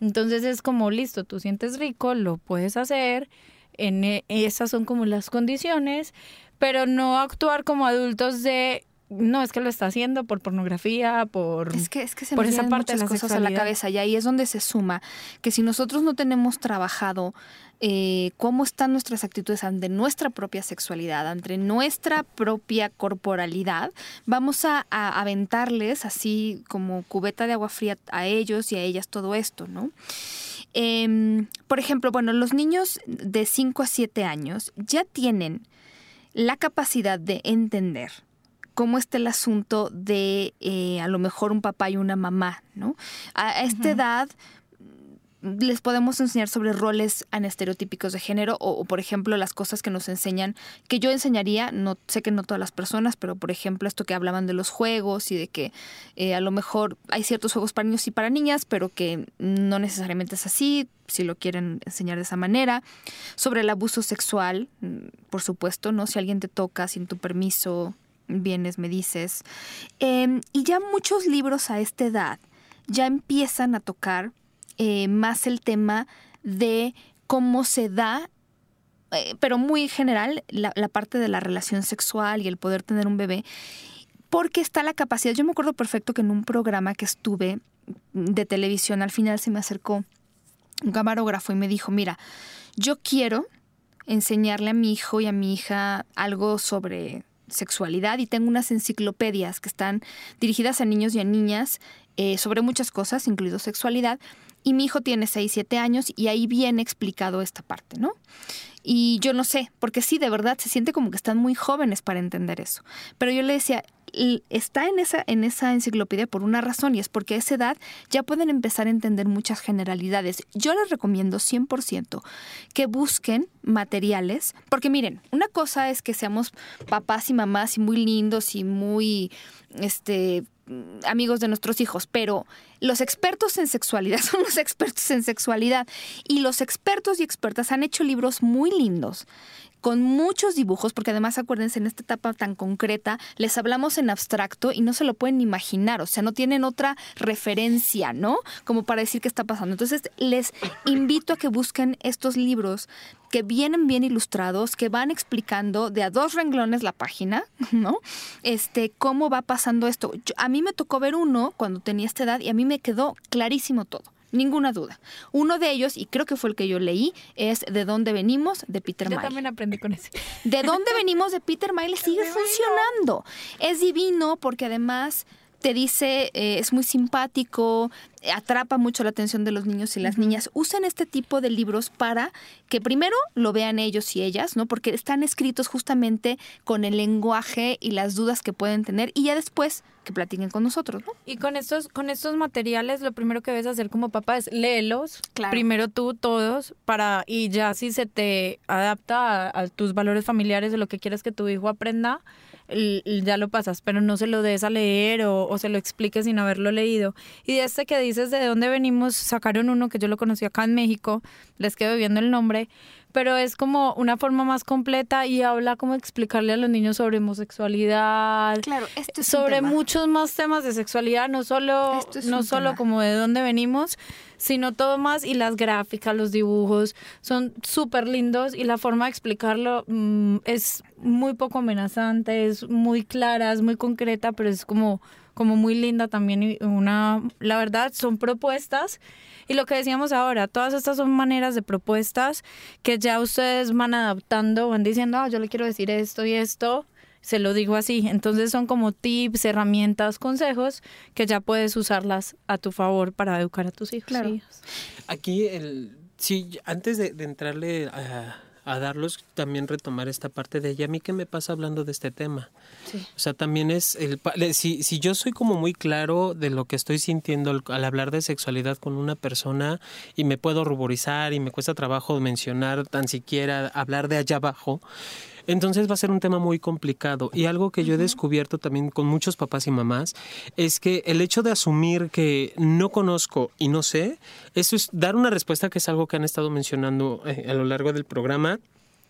Entonces es como, listo, tú sientes rico, lo puedes hacer, en e- esas son como las condiciones, pero no actuar como adultos de no, es que lo está haciendo por pornografía, por... Es que, es que se por me esa parte de muchas la cosas a la cabeza y ahí es donde se suma que si nosotros no tenemos trabajado eh, cómo están nuestras actitudes ante nuestra propia sexualidad, ante nuestra propia corporalidad, vamos a, a aventarles así como cubeta de agua fría a ellos y a ellas todo esto, ¿no? Em, por ejemplo, bueno, los niños de 5 a 7 años ya tienen la capacidad de entender cómo está el asunto de eh, a lo mejor un papá y una mamá, ¿no? A, esta edad mm, les podemos enseñar sobre roles anestereotípicos de género o, o, por ejemplo, las cosas que nos enseñan, que yo enseñaría, no sé que no todas las personas, pero por ejemplo, esto que hablaban de los juegos y de que eh, a lo mejor hay ciertos juegos para niños y para niñas, pero que no necesariamente es así, si lo quieren enseñar de esa manera. Sobre el abuso sexual, mm, por supuesto, ¿no? Si alguien te toca sin tu permiso, vienes, me dices. Eh, y ya muchos libros a esta edad ya empiezan a tocar eh, más el tema de cómo se da, eh, pero muy general, la, la, parte de la relación sexual y el poder tener un bebé, porque está la capacidad. Yo me acuerdo perfecto que en un programa que estuve de televisión, al final se me acercó un camarógrafo y me dijo, mira, yo quiero enseñarle a mi hijo y a mi hija algo sobre sexualidad y tengo unas enciclopedias que están dirigidas a niños y a niñas eh, sobre muchas cosas, incluido sexualidad. Y mi hijo tiene 6, 7 años y ahí viene explicado esta parte, ¿no? Y yo no sé, porque sí, de verdad, se siente como que están muy jóvenes para entender eso. Pero yo le decía, está en esa, en esa enciclopedia por una razón y es porque a esa edad ya pueden empezar a entender muchas generalidades. Yo les recomiendo 100% que busquen materiales, porque miren, una cosa es que seamos papás y mamás y muy lindos y muy, este, amigos de nuestros hijos, pero los expertos en sexualidad son los expertos en sexualidad y los expertos y expertas han hecho libros muy lindos con muchos dibujos, porque además acuérdense, en esta etapa tan concreta, les hablamos en abstracto y no se lo pueden imaginar, o sea, no tienen otra referencia, ¿no? Como para decir qué está pasando. Entonces, les invito a que busquen estos libros que vienen bien ilustrados, que van explicando de a dos renglones la página, ¿no? Este, cómo va pasando esto. Yo, a mí me tocó ver uno cuando tenía esta edad y a mí me quedó clarísimo todo. Ninguna duda. Uno de ellos, y creo que fue el que yo leí, es De dónde venimos, de Peter Yo Mayle. también aprendí con ese. De dónde venimos, de Peter Mayle, sigue funcionando. Es divino porque además te dice, eh, es muy simpático, atrapa mucho la atención de los niños y las niñas. Usen este tipo de libros para que primero lo vean ellos y ellas, ¿no? Porque están escritos justamente con el lenguaje y las dudas que pueden tener y ya después que platiquen con nosotros, ¿no? Y con estos, con estos materiales, lo primero que debes hacer como papá es léelos. Claro. Primero tú, todos, para, y ya si se te adapta a, a tus valores familiares de lo que quieres que tu hijo aprenda, ya lo pasas, pero no se lo des a leer o, o, se lo expliques sin haberlo leído. Y de este que dices de dónde venimos, sacaron uno que yo lo conocí acá en México, les quedo viendo el nombre, pero es como una forma más completa y habla como explicarle a los niños sobre homosexualidad, claro, esto es sobre muchos más temas de sexualidad, no solo, es no solo tema. como de dónde venimos, sino todo más y las gráficas, los dibujos son súper lindos y la forma de explicarlo mmm, es muy poco amenazante, es muy clara, es muy concreta, pero es como como muy linda también y una la verdad son propuestas. Y lo que decíamos ahora todas estas son maneras de propuestas que ya ustedes van adaptando van diciendo ah, yo le quiero decir esto y esto se lo digo así entonces son como tips herramientas consejos que ya puedes usarlas a tu favor para educar a tus hijos claro. aquí el sí antes de, de entrarle a a darlos, también retomar esta parte de ella. ¿A mí qué me pasa hablando de este tema? Sí. O sea, también es, el si, si yo soy como muy claro de lo que estoy sintiendo al, al, hablar de sexualidad con una persona y me puedo ruborizar y me cuesta trabajo mencionar tan siquiera hablar de allá abajo, entonces va a ser un tema muy complicado. Y algo que yo he descubierto también con muchos papás y mamás es que el hecho de asumir que no conozco y no sé, eso es dar una respuesta que es algo que han estado mencionando eh, a lo largo del programa.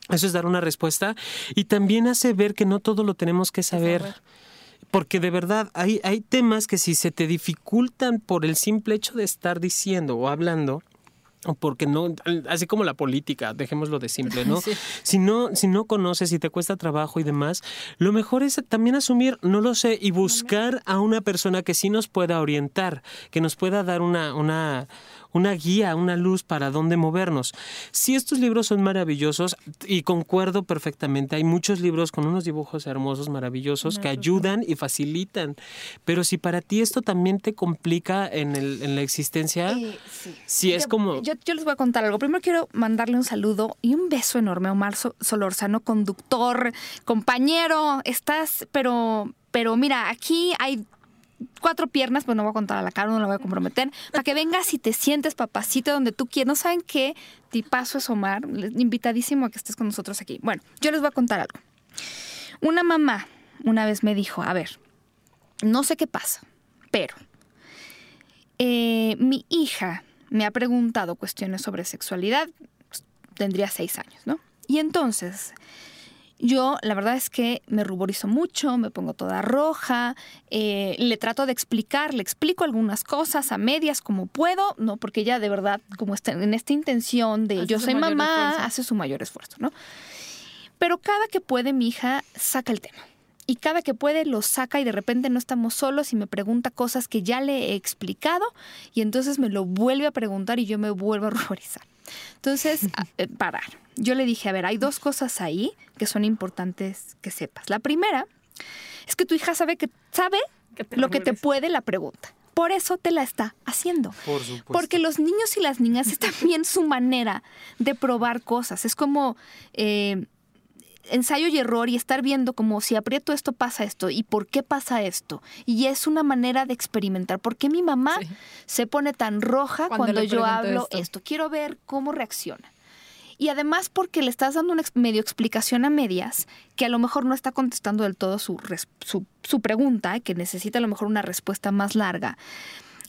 Eso es dar una respuesta y también hace ver que no todo lo tenemos que saber. Porque de verdad hay, hay temas que si se te dificultan por el simple hecho de estar diciendo o hablando, porque no, así como la política, dejémoslo de simple, ¿no? Si no, si no conoces y te cuesta trabajo y demás, lo mejor es también asumir, no lo sé, y buscar a una persona que sí nos pueda orientar, que nos pueda dar una, una, una guía, una luz para dónde movernos. Si estos libros son maravillosos y concuerdo perfectamente, hay muchos libros con unos dibujos hermosos, maravillosos, que ayudan y facilitan, pero si para ti esto también te complica en, el, en la existencia, Eh, si es como... Yo, yo les voy a contar algo. Primero quiero mandarle un saludo y un beso enorme a Omar So- Solorzano, conductor, compañero. Estás, pero, pero mira, aquí hay cuatro piernas, pues no voy a contar a la cara, no la voy a comprometer, para que vengas y te sientes papacito donde tú quieras. ¿No saben qué tipazo es Omar? Invitadísimo a que estés con nosotros aquí. Bueno, yo les voy a contar algo. Una mamá una vez me dijo, a ver, no sé qué pasa, pero eh, mi hija me ha preguntado cuestiones sobre sexualidad, tendría seis años, ¿no? Y entonces, yo la verdad es que me ruborizo mucho, me pongo toda roja, eh, le trato de explicar, le explico algunas cosas a medias como puedo, ¿no? Porque ella de verdad, como está en esta intención de Hace yo soy mamá, esfuerzo. hace su mayor esfuerzo, ¿no? Pero cada que puede mi hija saca el tema. Y cada que puede lo saca y de repente no estamos solos y me pregunta cosas que ya le he explicado y entonces me lo vuelve a preguntar y yo me vuelvo a ruborizar. Entonces, a- eh, parar. Yo le dije, a ver, hay dos cosas ahí que son importantes que sepas. La primera es que tu hija sabe que sabe Que lo que te puede la pregunta. Por eso te la está haciendo. Por supuesto. Porque los niños y las niñas es también su manera de probar cosas. Es como eh, ensayo y error y estar viendo como si aprieto esto pasa esto y por qué pasa esto. Y es una manera de experimentar. ¿Por qué mi mamá Sí. se pone tan roja Cuando yo hablo esto. esto. Quiero ver cómo reacciona. Y además porque le estás dando una medio explicación a medias que a lo mejor no está contestando del todo su, su, su pregunta, que necesita a lo mejor una respuesta más larga.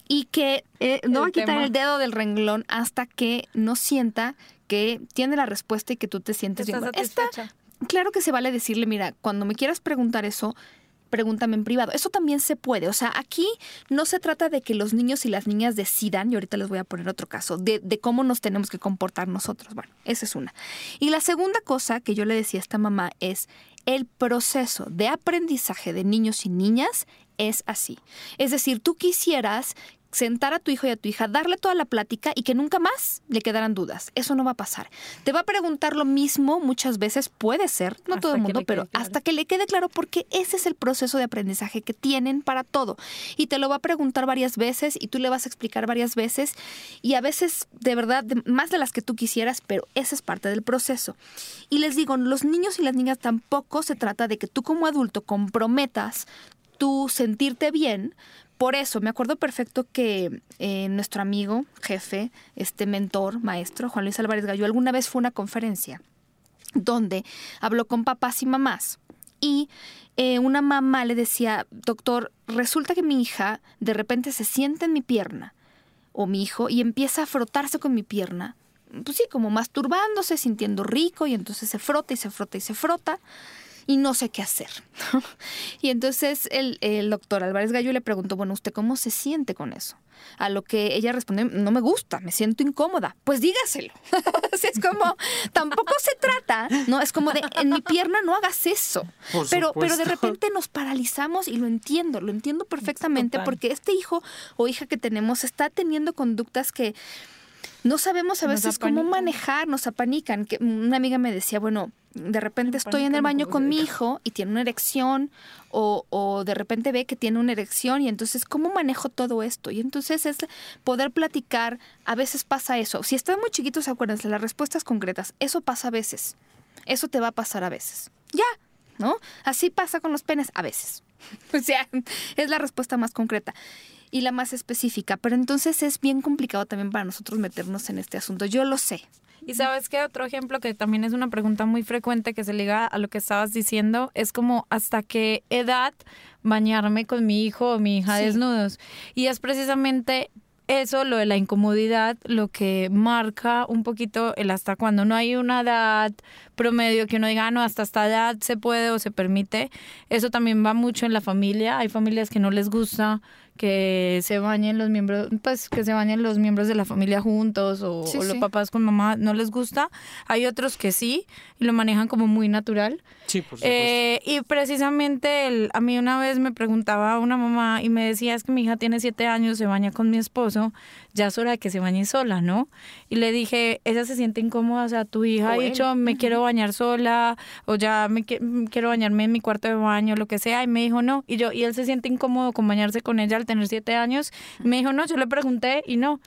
Y que eh, no va a quitar tema. el dedo del renglón hasta que no sienta que tiene la respuesta y que tú te sientes bien. ¿Estás Bueno, esta-? Claro que se vale decirle, mira, cuando me quieras preguntar eso, pregúntame en privado. Eso también se puede. O sea, aquí no se trata de que los niños y las niñas decidan, y ahorita les voy a poner otro caso, de, cómo nos tenemos que comportar nosotros. Bueno, esa es una. Y la segunda cosa que yo le decía a esta mamá es, el proceso de aprendizaje de niños y niñas es así. Es decir, tú quisieras sentar a tu hijo y a tu hija, darle toda la plática y que nunca más le quedaran dudas. Eso no va a pasar. Te va a preguntar lo mismo muchas veces, puede ser, no Hasta todo el mundo, pero claro. hasta que le quede claro porque ese es el proceso de aprendizaje que tienen para todo. Y te lo va a preguntar varias veces y tú le vas a explicar varias veces y a veces de verdad más de las que tú quisieras, pero esa es parte del proceso. Y les digo, los niños y las niñas tampoco se trata de que tú como adulto comprometas tu sentirte bien. Por eso, me acuerdo perfecto que eh, nuestro amigo, jefe, este mentor, maestro, Juan Luis Álvarez Gallo, alguna vez fue a una conferencia donde habló con papás y mamás. Y eh, una mamá le decía, doctor, resulta que mi hija de repente se sienta en mi pierna, o mi hijo, y empieza a frotarse con mi pierna. Pues sí, como masturbándose, sintiendo rico, y entonces se frota y se frota y se frota, y no sé qué hacer. y entonces el, el doctor Álvarez Gallo le preguntó, bueno, ¿usted cómo se siente con eso? A lo que ella respondió, no me gusta, me siento incómoda. Pues dígaselo. O sea, es como, tampoco se trata, ¿no? Es como de, en mi pierna no hagas eso. Por pero, pero de repente nos paralizamos y lo entiendo, lo entiendo perfectamente Total. porque este hijo o hija que tenemos está teniendo conductas que no sabemos a veces cómo manejar, nos apanican. Que una amiga me decía, bueno, de repente estoy en el baño ¿cómo con mi hijo y tiene una erección o, o de repente ve que tiene una erección y entonces, ¿cómo manejo todo esto? Y entonces es poder platicar, a veces pasa eso. Si están muy chiquitos, acuérdense, las respuestas concretas, eso pasa a veces. Eso te va a pasar a veces. Ya, ¿no? Así pasa con los penes a veces. O sea, es la respuesta más concreta y la más específica. Pero entonces es bien complicado también para nosotros meternos en este asunto. Yo lo sé. Y sabes qué otro ejemplo que también es una pregunta muy frecuente que se liga a lo que estabas diciendo es como hasta qué edad bañarme con mi hijo o mi hija Sí. desnudos. Y es precisamente eso, lo de la incomodidad, lo que marca un poquito el hasta cuando no hay una edad promedio que uno diga, "Ah, no, hasta esta edad se puede o se permite. Eso también va mucho en la familia. Hay familias que no les gusta que se bañen los miembros, pues que se bañen los miembros de la familia juntos o, Sí, o los sí. papás con mamá, no les gusta. Hay otros que sí y lo manejan como muy natural. Sí, por supuesto. Eh, y precisamente el- a mí una vez me preguntaba una mamá y me decía, es que mi hija tiene siete años, se baña con mi esposo, ya es hora de que se bañe sola, ¿no? Y le dije, ella se siente incómoda, o sea, tu hija ha dicho, me quiero bañar sola, o ya me mm, quiero bañarme en mi cuarto de baño, lo que sea, y me dijo no. Y yo, y él se siente incómodo con bañarse con ella al tener siete años. Y me dijo no, yo le pregunté y no.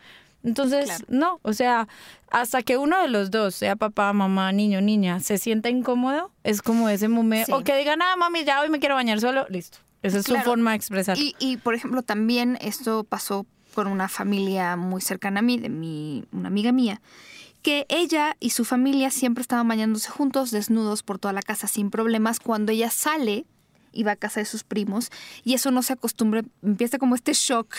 Entonces, Claro. no, o sea, hasta que uno de los dos, sea papá, mamá, niño, niña, se sienta incómodo, es como ese momento, Sí. o que digan, ah, mami, ya hoy me quiero bañar solo, listo. Esa es su Claro. forma de expresar. Y, y, por ejemplo, también esto pasó con una familia muy cercana a mí, de mi, una amiga mía, que ella y su familia siempre estaban bañándose juntos, desnudos por toda la casa sin problemas. Cuando ella sale va a casa de sus primos, y eso no se acostumbra, empieza como este shock,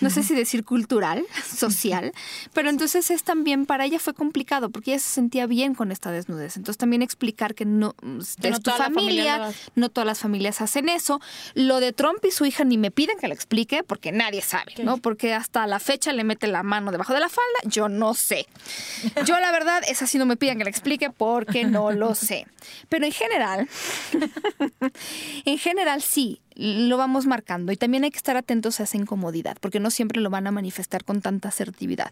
no sé si decir cultural, social, pero entonces es también, para ella fue complicado, porque ella se sentía bien con esta desnudez. Entonces también explicar que no, Que es no tu familia no todas las familias hacen eso. Lo de Trump y su hija ni me piden que lo explique porque nadie sabe, ¿no? Porque hasta la fecha le mete la mano debajo de la falda, yo no sé. Yo la verdad, esa sí no me piden que la explique porque no lo sé. Pero en general, en general sí, lo vamos marcando y también hay que estar atentos a esa incomodidad porque no siempre lo van a manifestar con tanta asertividad.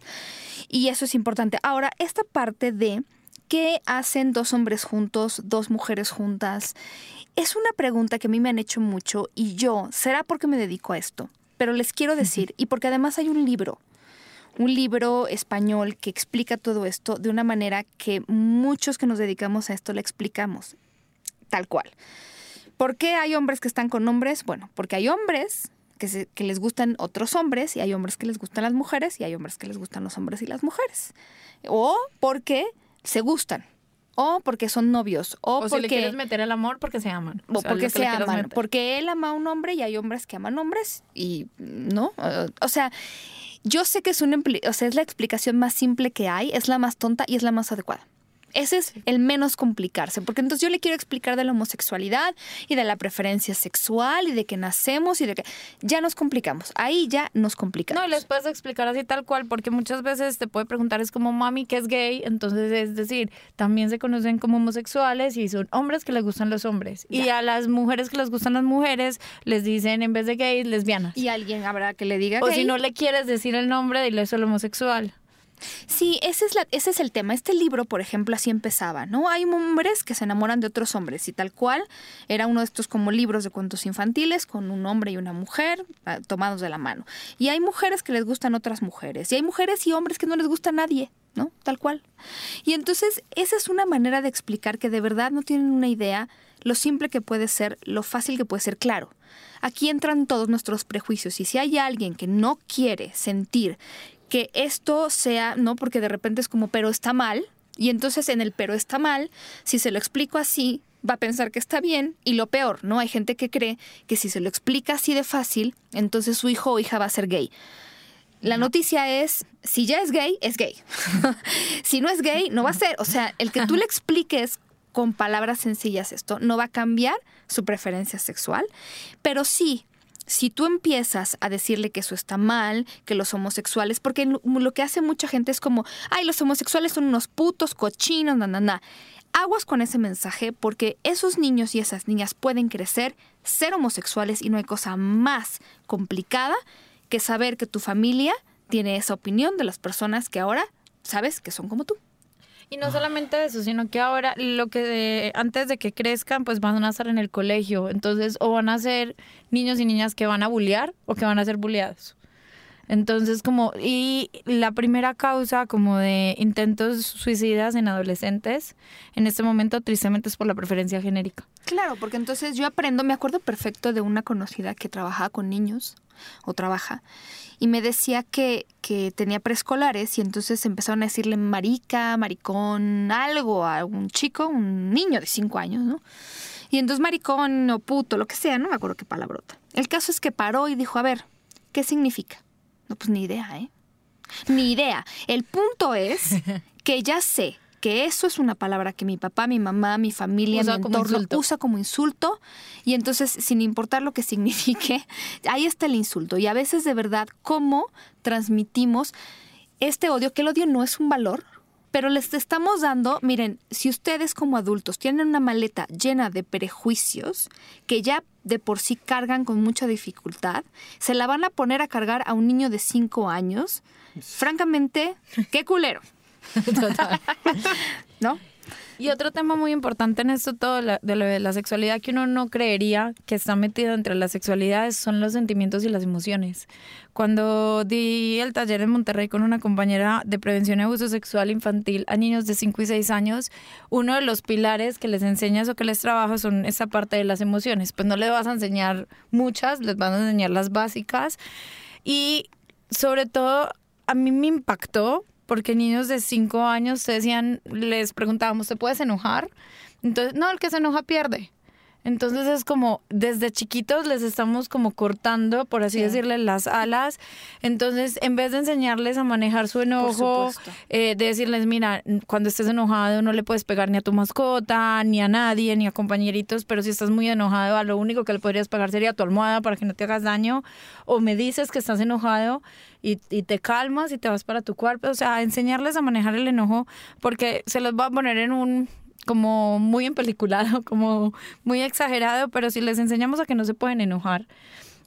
Y eso es importante. Ahora, esta parte de ¿Qué hacen dos hombres juntos, dos mujeres juntas? Es una pregunta que a mí me han hecho mucho y yo, ¿será porque me dedico a esto? Pero les quiero decir, y porque además hay un libro, un libro español que explica todo esto de una manera que muchos que nos dedicamos a esto le explicamos, tal cual. ¿Por qué hay hombres que están con hombres? Bueno, porque hay hombres que, se- que les gustan otros hombres y hay hombres que les gustan las mujeres y hay hombres que les gustan los hombres y las mujeres. O porque se gustan. O porque son novios. O, o si porque, le quieres meter el amor porque se aman. o sea, porque se aman. Porque él ama a un hombre y hay hombres que aman hombres. Y no. O sea, yo sé que es, impli- o sea, es la explicación más simple que hay, es la más tonta y es la más adecuada. Ese es el menos complicarse, porque entonces yo le quiero explicar de la homosexualidad y de la preferencia sexual y de que nacemos y de que ya nos complicamos. Ahí ya nos complicamos. No, y les puedes explicar así tal cual, porque muchas veces te puede preguntar, es como mami que es gay, entonces es decir, también se conocen como homosexuales y son hombres que les gustan los hombres. Y a las mujeres que les gustan las mujeres, les dicen en vez de gays, lesbianas. Y alguien habrá que le diga o gay. si no le quieres decir el nombre, dile solo homosexual. Sí, ese es, el tema. Este libro, por ejemplo, así empezaba, ¿no? Hay hombres que se enamoran de otros hombres y tal cual era uno de estos como libros de cuentos infantiles con un hombre y una mujer ah, tomados de la mano. Y hay mujeres que les gustan otras mujeres y hay mujeres y hombres que no les gusta nadie, ¿no? Tal cual. Y entonces esa es una manera de explicar que de verdad no tienen una idea lo simple que puede ser, lo fácil que puede ser, claro. Aquí entran todos nuestros prejuicios y si hay alguien que no quiere sentir que esto sea, no, porque de repente es como, pero está mal, y entonces en el pero está mal, si se lo explico así, va a pensar que está bien, y lo peor, ¿no? Hay gente que cree que si se lo explica así de fácil, entonces su hijo o hija va a ser gay. La noticia es, si ya es gay, es gay. si no es gay, no va a ser. O sea, el que tú le expliques con palabras sencillas esto no va a cambiar su preferencia sexual, pero sí si tú empiezas a decirle que eso está mal, que los homosexuales, porque lo, que hace mucha gente es como, ay, los homosexuales son unos putos, cochinos, na. Aguas con ese mensaje porque esos niños y esas niñas pueden crecer, ser homosexuales y no hay cosa más complicada que saber que tu familia tiene esa opinión de las personas que ahora sabes que son como tú. Y no solamente eso, sino que ahora lo que antes de que crezcan, pues van a estar en el colegio. Entonces, o van a ser niños y niñas que van a bullear o que van a ser bulleados. Entonces, como, y la primera causa como de intentos suicidas en adolescentes, en este momento tristemente es por la preferencia genérica. Claro, porque entonces yo aprendo, me acuerdo perfecto de una conocida que trabajaba con niños, o trabaja, y me decía que, que tenía preescolares y entonces empezaron a decirle marica, maricón, algo a un chico, un niño de cinco años, ¿no? Y entonces maricón o puto, lo que sea, no me acuerdo qué palabrota. El caso es que paró y dijo, a ver, ¿qué significa? No, pues ni idea, ¿eh? Ni idea. El punto es que ya sé que eso es una palabra que mi papá, mi mamá, mi familia, Usa mi como entorno insulto. usa como insulto y entonces sin importar lo que signifique, ahí está el insulto y a veces de verdad cómo transmitimos este odio, que el odio no es un valor, pero les estamos dando, miren, si ustedes como adultos tienen una maleta llena de prejuicios que ya de por sí cargan con mucha dificultad, se la van a poner a cargar a un niño de 5 años, francamente, qué culero, Total. ¿no? Y otro tema muy importante en esto todo de de la sexualidad que uno no creería que está metido entre las sexualidades son los sentimientos y las emociones. Cuando di el taller en Monterrey con una compañera de prevención y abuso sexual infantil a niños de 5 y 6 años, uno de los pilares que les enseñas o que les trabajas son esa parte de las emociones. Pues no les vas a enseñar muchas, les van a enseñar las básicas. Y sobre todo, a mí me impactó porque niños de 5 años decían, les preguntábamos, ¿te puedes enojar? Entonces, no, el que se enoja pierde. Entonces es como, desde chiquitos les estamos como cortando, por así Sí. decirle, las alas. Entonces, en vez de enseñarles a manejar su enojo, eh, de decirles, mira, cuando estés enojado no le puedes pegar ni a tu mascota, ni a nadie, ni a compañeritos, pero si estás muy enojado, a lo único que le podrías pegar sería a tu almohada para que no te hagas daño, o me dices que estás enojado y, y te calmas y te vas para tu cuarto, o sea, enseñarles a manejar el enojo, porque se los va a poner en un como muy empeliculado, como muy exagerado, pero si les enseñamos a que no se pueden enojar,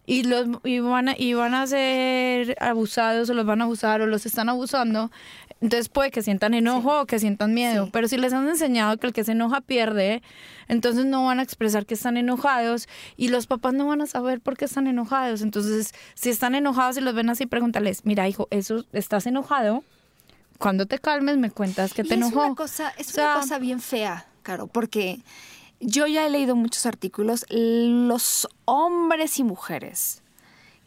y los y van a, y van a ser abusados o los van a abusar o los están abusando, entonces puede que sientan enojo o que sientan miedo, Sí. pero si les han enseñado que el que se enoja pierde, entonces no van a expresar que están enojados y los papás no van a saber por qué están enojados. Entonces, si están enojados y los ven así, pregúntales, mira hijo, eso estás enojado. Cuando te calmes me cuentas que te Y enojó. Es una cosa, es O sea- una cosa bien fea, Caro, porque yo ya he leído muchos artículos. Los hombres y mujeres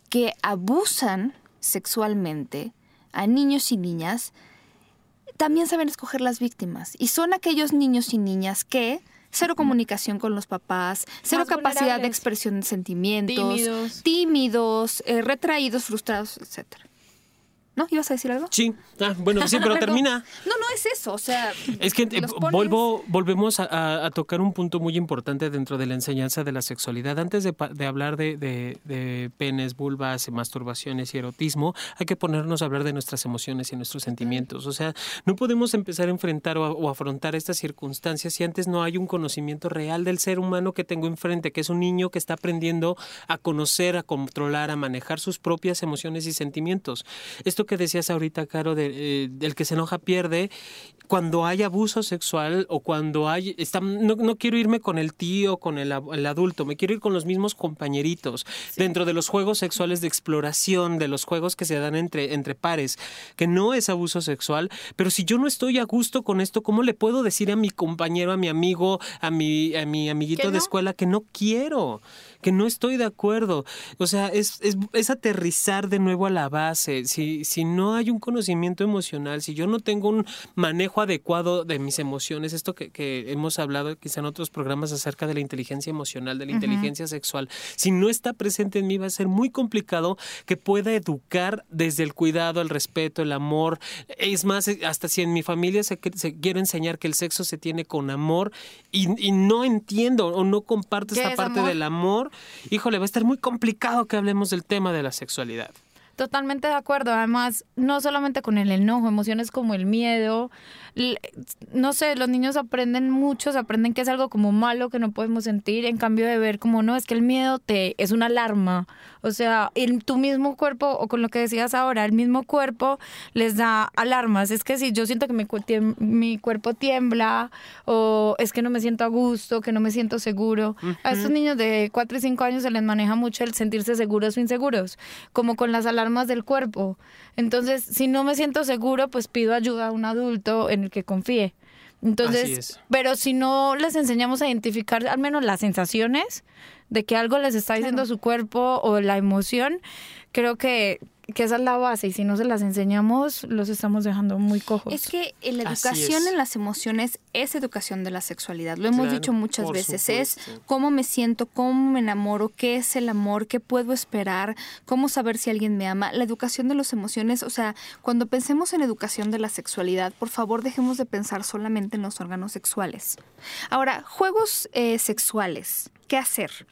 que abusan sexualmente a niños y niñas también saben escoger las víctimas. Y son aquellos niños y niñas que cero comunicación con los papás, cero Más capacidad de expresión de sentimientos, Tímidos. tímidos, eh, retraídos, frustrados, etcétera. ¿No? ¿Ibas a decir algo? Sí, ah, bueno, sí, pero termina. No, no es eso, o sea... Es que eh, pones- volvemos a, a- a tocar un punto muy importante dentro de la enseñanza de la sexualidad. Antes de, hablar de, de- de penes, vulvas, masturbaciones y erotismo, hay que ponernos a hablar de nuestras emociones y nuestros sentimientos. O sea, no podemos empezar a enfrentar o, a- o afrontar estas circunstancias si antes no hay un conocimiento real del ser humano que tengo enfrente, que es un niño que está aprendiendo a conocer, a controlar, a manejar sus propias emociones y sentimientos. Esto que decías ahorita, Caro, de, eh, del que se enoja pierde, cuando hay abuso sexual o cuando hay... Está, no, no quiero irme con el tío, con el, adulto, me quiero ir con los mismos compañeritos, dentro de los juegos sexuales de exploración, de los juegos que se dan entre, entre pares, que no es abuso sexual, pero si yo no estoy a gusto con esto, ¿cómo le puedo decir a mi compañero, a mi amigo, a mi, a mi amiguito ¿Que de no? escuela que no quiero? Que no estoy de acuerdo. O sea, es, es, es aterrizar de nuevo a la base. Si, si no hay un conocimiento emocional, si yo no tengo un manejo adecuado de mis emociones, esto que, que hemos hablado quizá en otros programas acerca de la inteligencia emocional, de la inteligencia sexual, si no está presente en mí va a ser muy complicado que pueda educar desde el cuidado, el respeto, el amor. Es más, hasta si en mi familia se, se quiere enseñar que el sexo se tiene con amor y, y no entiendo o no comparto ¿Qué esta es parte amor? del amor, híjole, va a estar muy complicado que hablemos del tema de la sexualidad. Totalmente de acuerdo. Además, no solamente con el enojo, emociones como el miedo. No sé, los niños aprenden muchos, aprenden que es algo como malo que no podemos sentir, en cambio de ver como no, es que el miedo te es una alarma. O sea, en tu mismo cuerpo, o con lo que decías ahora, el mismo cuerpo les da alarmas. Es que si yo siento que mi, mi cuerpo tiembla, o es que no me siento a gusto, que no me siento seguro. A estos niños de 4 y 5 años se les maneja mucho el sentirse seguros o inseguros, como con las alarmas del cuerpo. Entonces, si no me siento seguro, pues pido ayuda a un adulto en el que confíe. Así Entonces, es. pero si no les enseñamos a identificar al menos las sensaciones, de que algo les está diciendo su cuerpo o la emoción, creo que, que esa es la base y si no se las enseñamos, los estamos dejando muy cojos. Es que la educación en las emociones es educación de la sexualidad. Lo hemos Claro, dicho muchas veces. Es cómo me siento, cómo me enamoro, qué es el amor, qué puedo esperar, cómo saber si alguien me ama. La educación de las emociones, o sea, cuando pensemos en educación de la sexualidad, por favor dejemos de pensar solamente en los órganos sexuales. Ahora, juegos eh, sexuales, ¿qué hacer?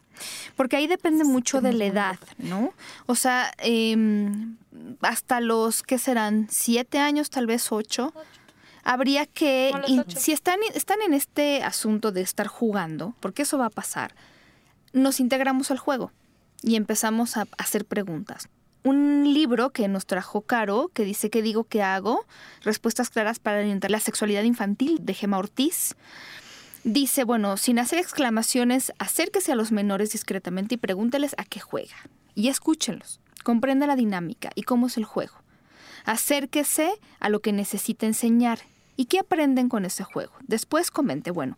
Porque ahí depende mucho de la edad, ¿no? O sea, em, hasta los, ¿qué serán? ¿Siete años, tal vez ocho? Habría que, in- si están, están en este asunto de estar jugando, porque eso va a pasar, nos integramos al juego y empezamos a hacer preguntas. Un libro que nos trajo Caro, que dice ¿Qué digo que hago? Respuestas claras para orientar la sexualidad infantil, de Gema Ortiz. Dice, bueno, sin hacer exclamaciones, acérquese a los menores discretamente y pregúnteles a qué juega. Y escúchenlos. Comprenda la dinámica y cómo es el juego. Acérquese a lo que necesita enseñar y qué aprenden con ese juego. Después comente, bueno,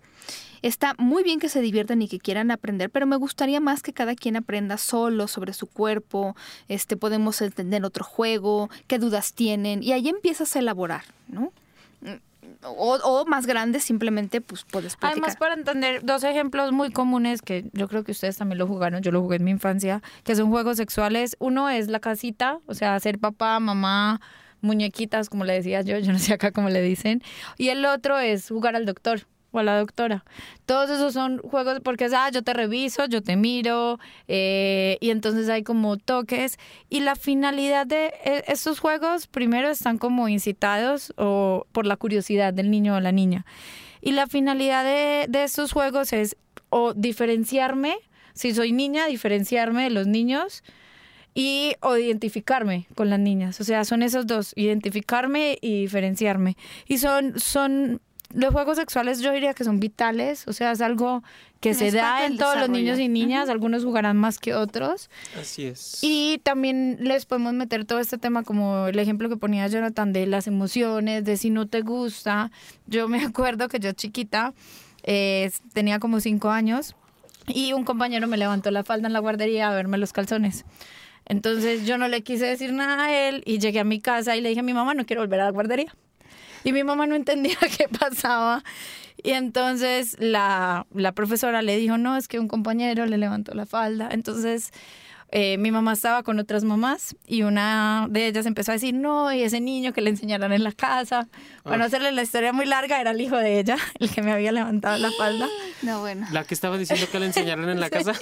está muy bien que se diviertan y que quieran aprender, pero me gustaría más que cada quien aprenda solo sobre su cuerpo, este, podemos entender otro juego, qué dudas tienen, y ahí empiezas a elaborar, ¿no? O, o más grande, simplemente, pues puedes platicar. Además, para entender dos ejemplos muy comunes que yo creo que ustedes también lo jugaron, yo lo jugué en mi infancia, que son juegos sexuales. Uno es la casita, o sea, ser papá, mamá, muñequitas, como le decía yo, yo no sé acá cómo le dicen. Y el otro es jugar al doctor o a la doctora. Todos esos son juegos porque es, ah, yo te reviso, yo te miro, eh, y entonces hay como toques. Y la finalidad de eh, estos juegos, primero están como incitados o por la curiosidad del niño o la niña. Y la finalidad de, de estos juegos es o diferenciarme, si soy niña, diferenciarme de los niños y o identificarme con las niñas. O sea, son esos dos, identificarme y diferenciarme. Y son, son, los juegos sexuales yo diría que son vitales, o sea, es algo que Es se da en todos los niños y niñas, algunos jugarán más que otros. Así es. Y también les podemos meter todo este tema como el ejemplo que ponía Jonathan de las emociones, de si no te gusta. Yo me acuerdo que yo chiquita eh, tenía como cinco años y un compañero me levantó la falda en la guardería a verme los calzones. Entonces yo no le quise decir nada a él y llegué a mi casa y le dije a mi mamá, no quiero volver a la guardería. Y mi mamá no entendía qué pasaba. Y entonces la, la profesora le dijo, no, es que un compañero le levantó la falda. Entonces eh, mi mamá estaba con otras mamás y una de ellas empezó a decir, no, y ese niño que le enseñaron en la casa. Para no hacerle la historia muy larga, era el hijo de ella, el que me había levantado la falda. No, bueno. La que estaba diciendo que le enseñaron en la casa.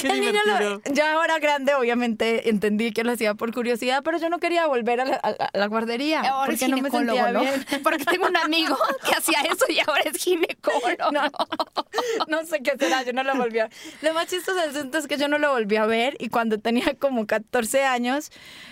Qué el niño lo- ya ahora grande, obviamente entendí que lo hacía por curiosidad, pero yo no quería volver a la, a la- a la guardería Ahora es porque no me sentía ¿no? bien. Porque tengo un amigo que hacía eso y ahora es ginecólogo. No, no sé qué será, yo no lo volví a Lo más chistoso del asunto es que yo no lo volví a ver y cuando tenía como 14 años,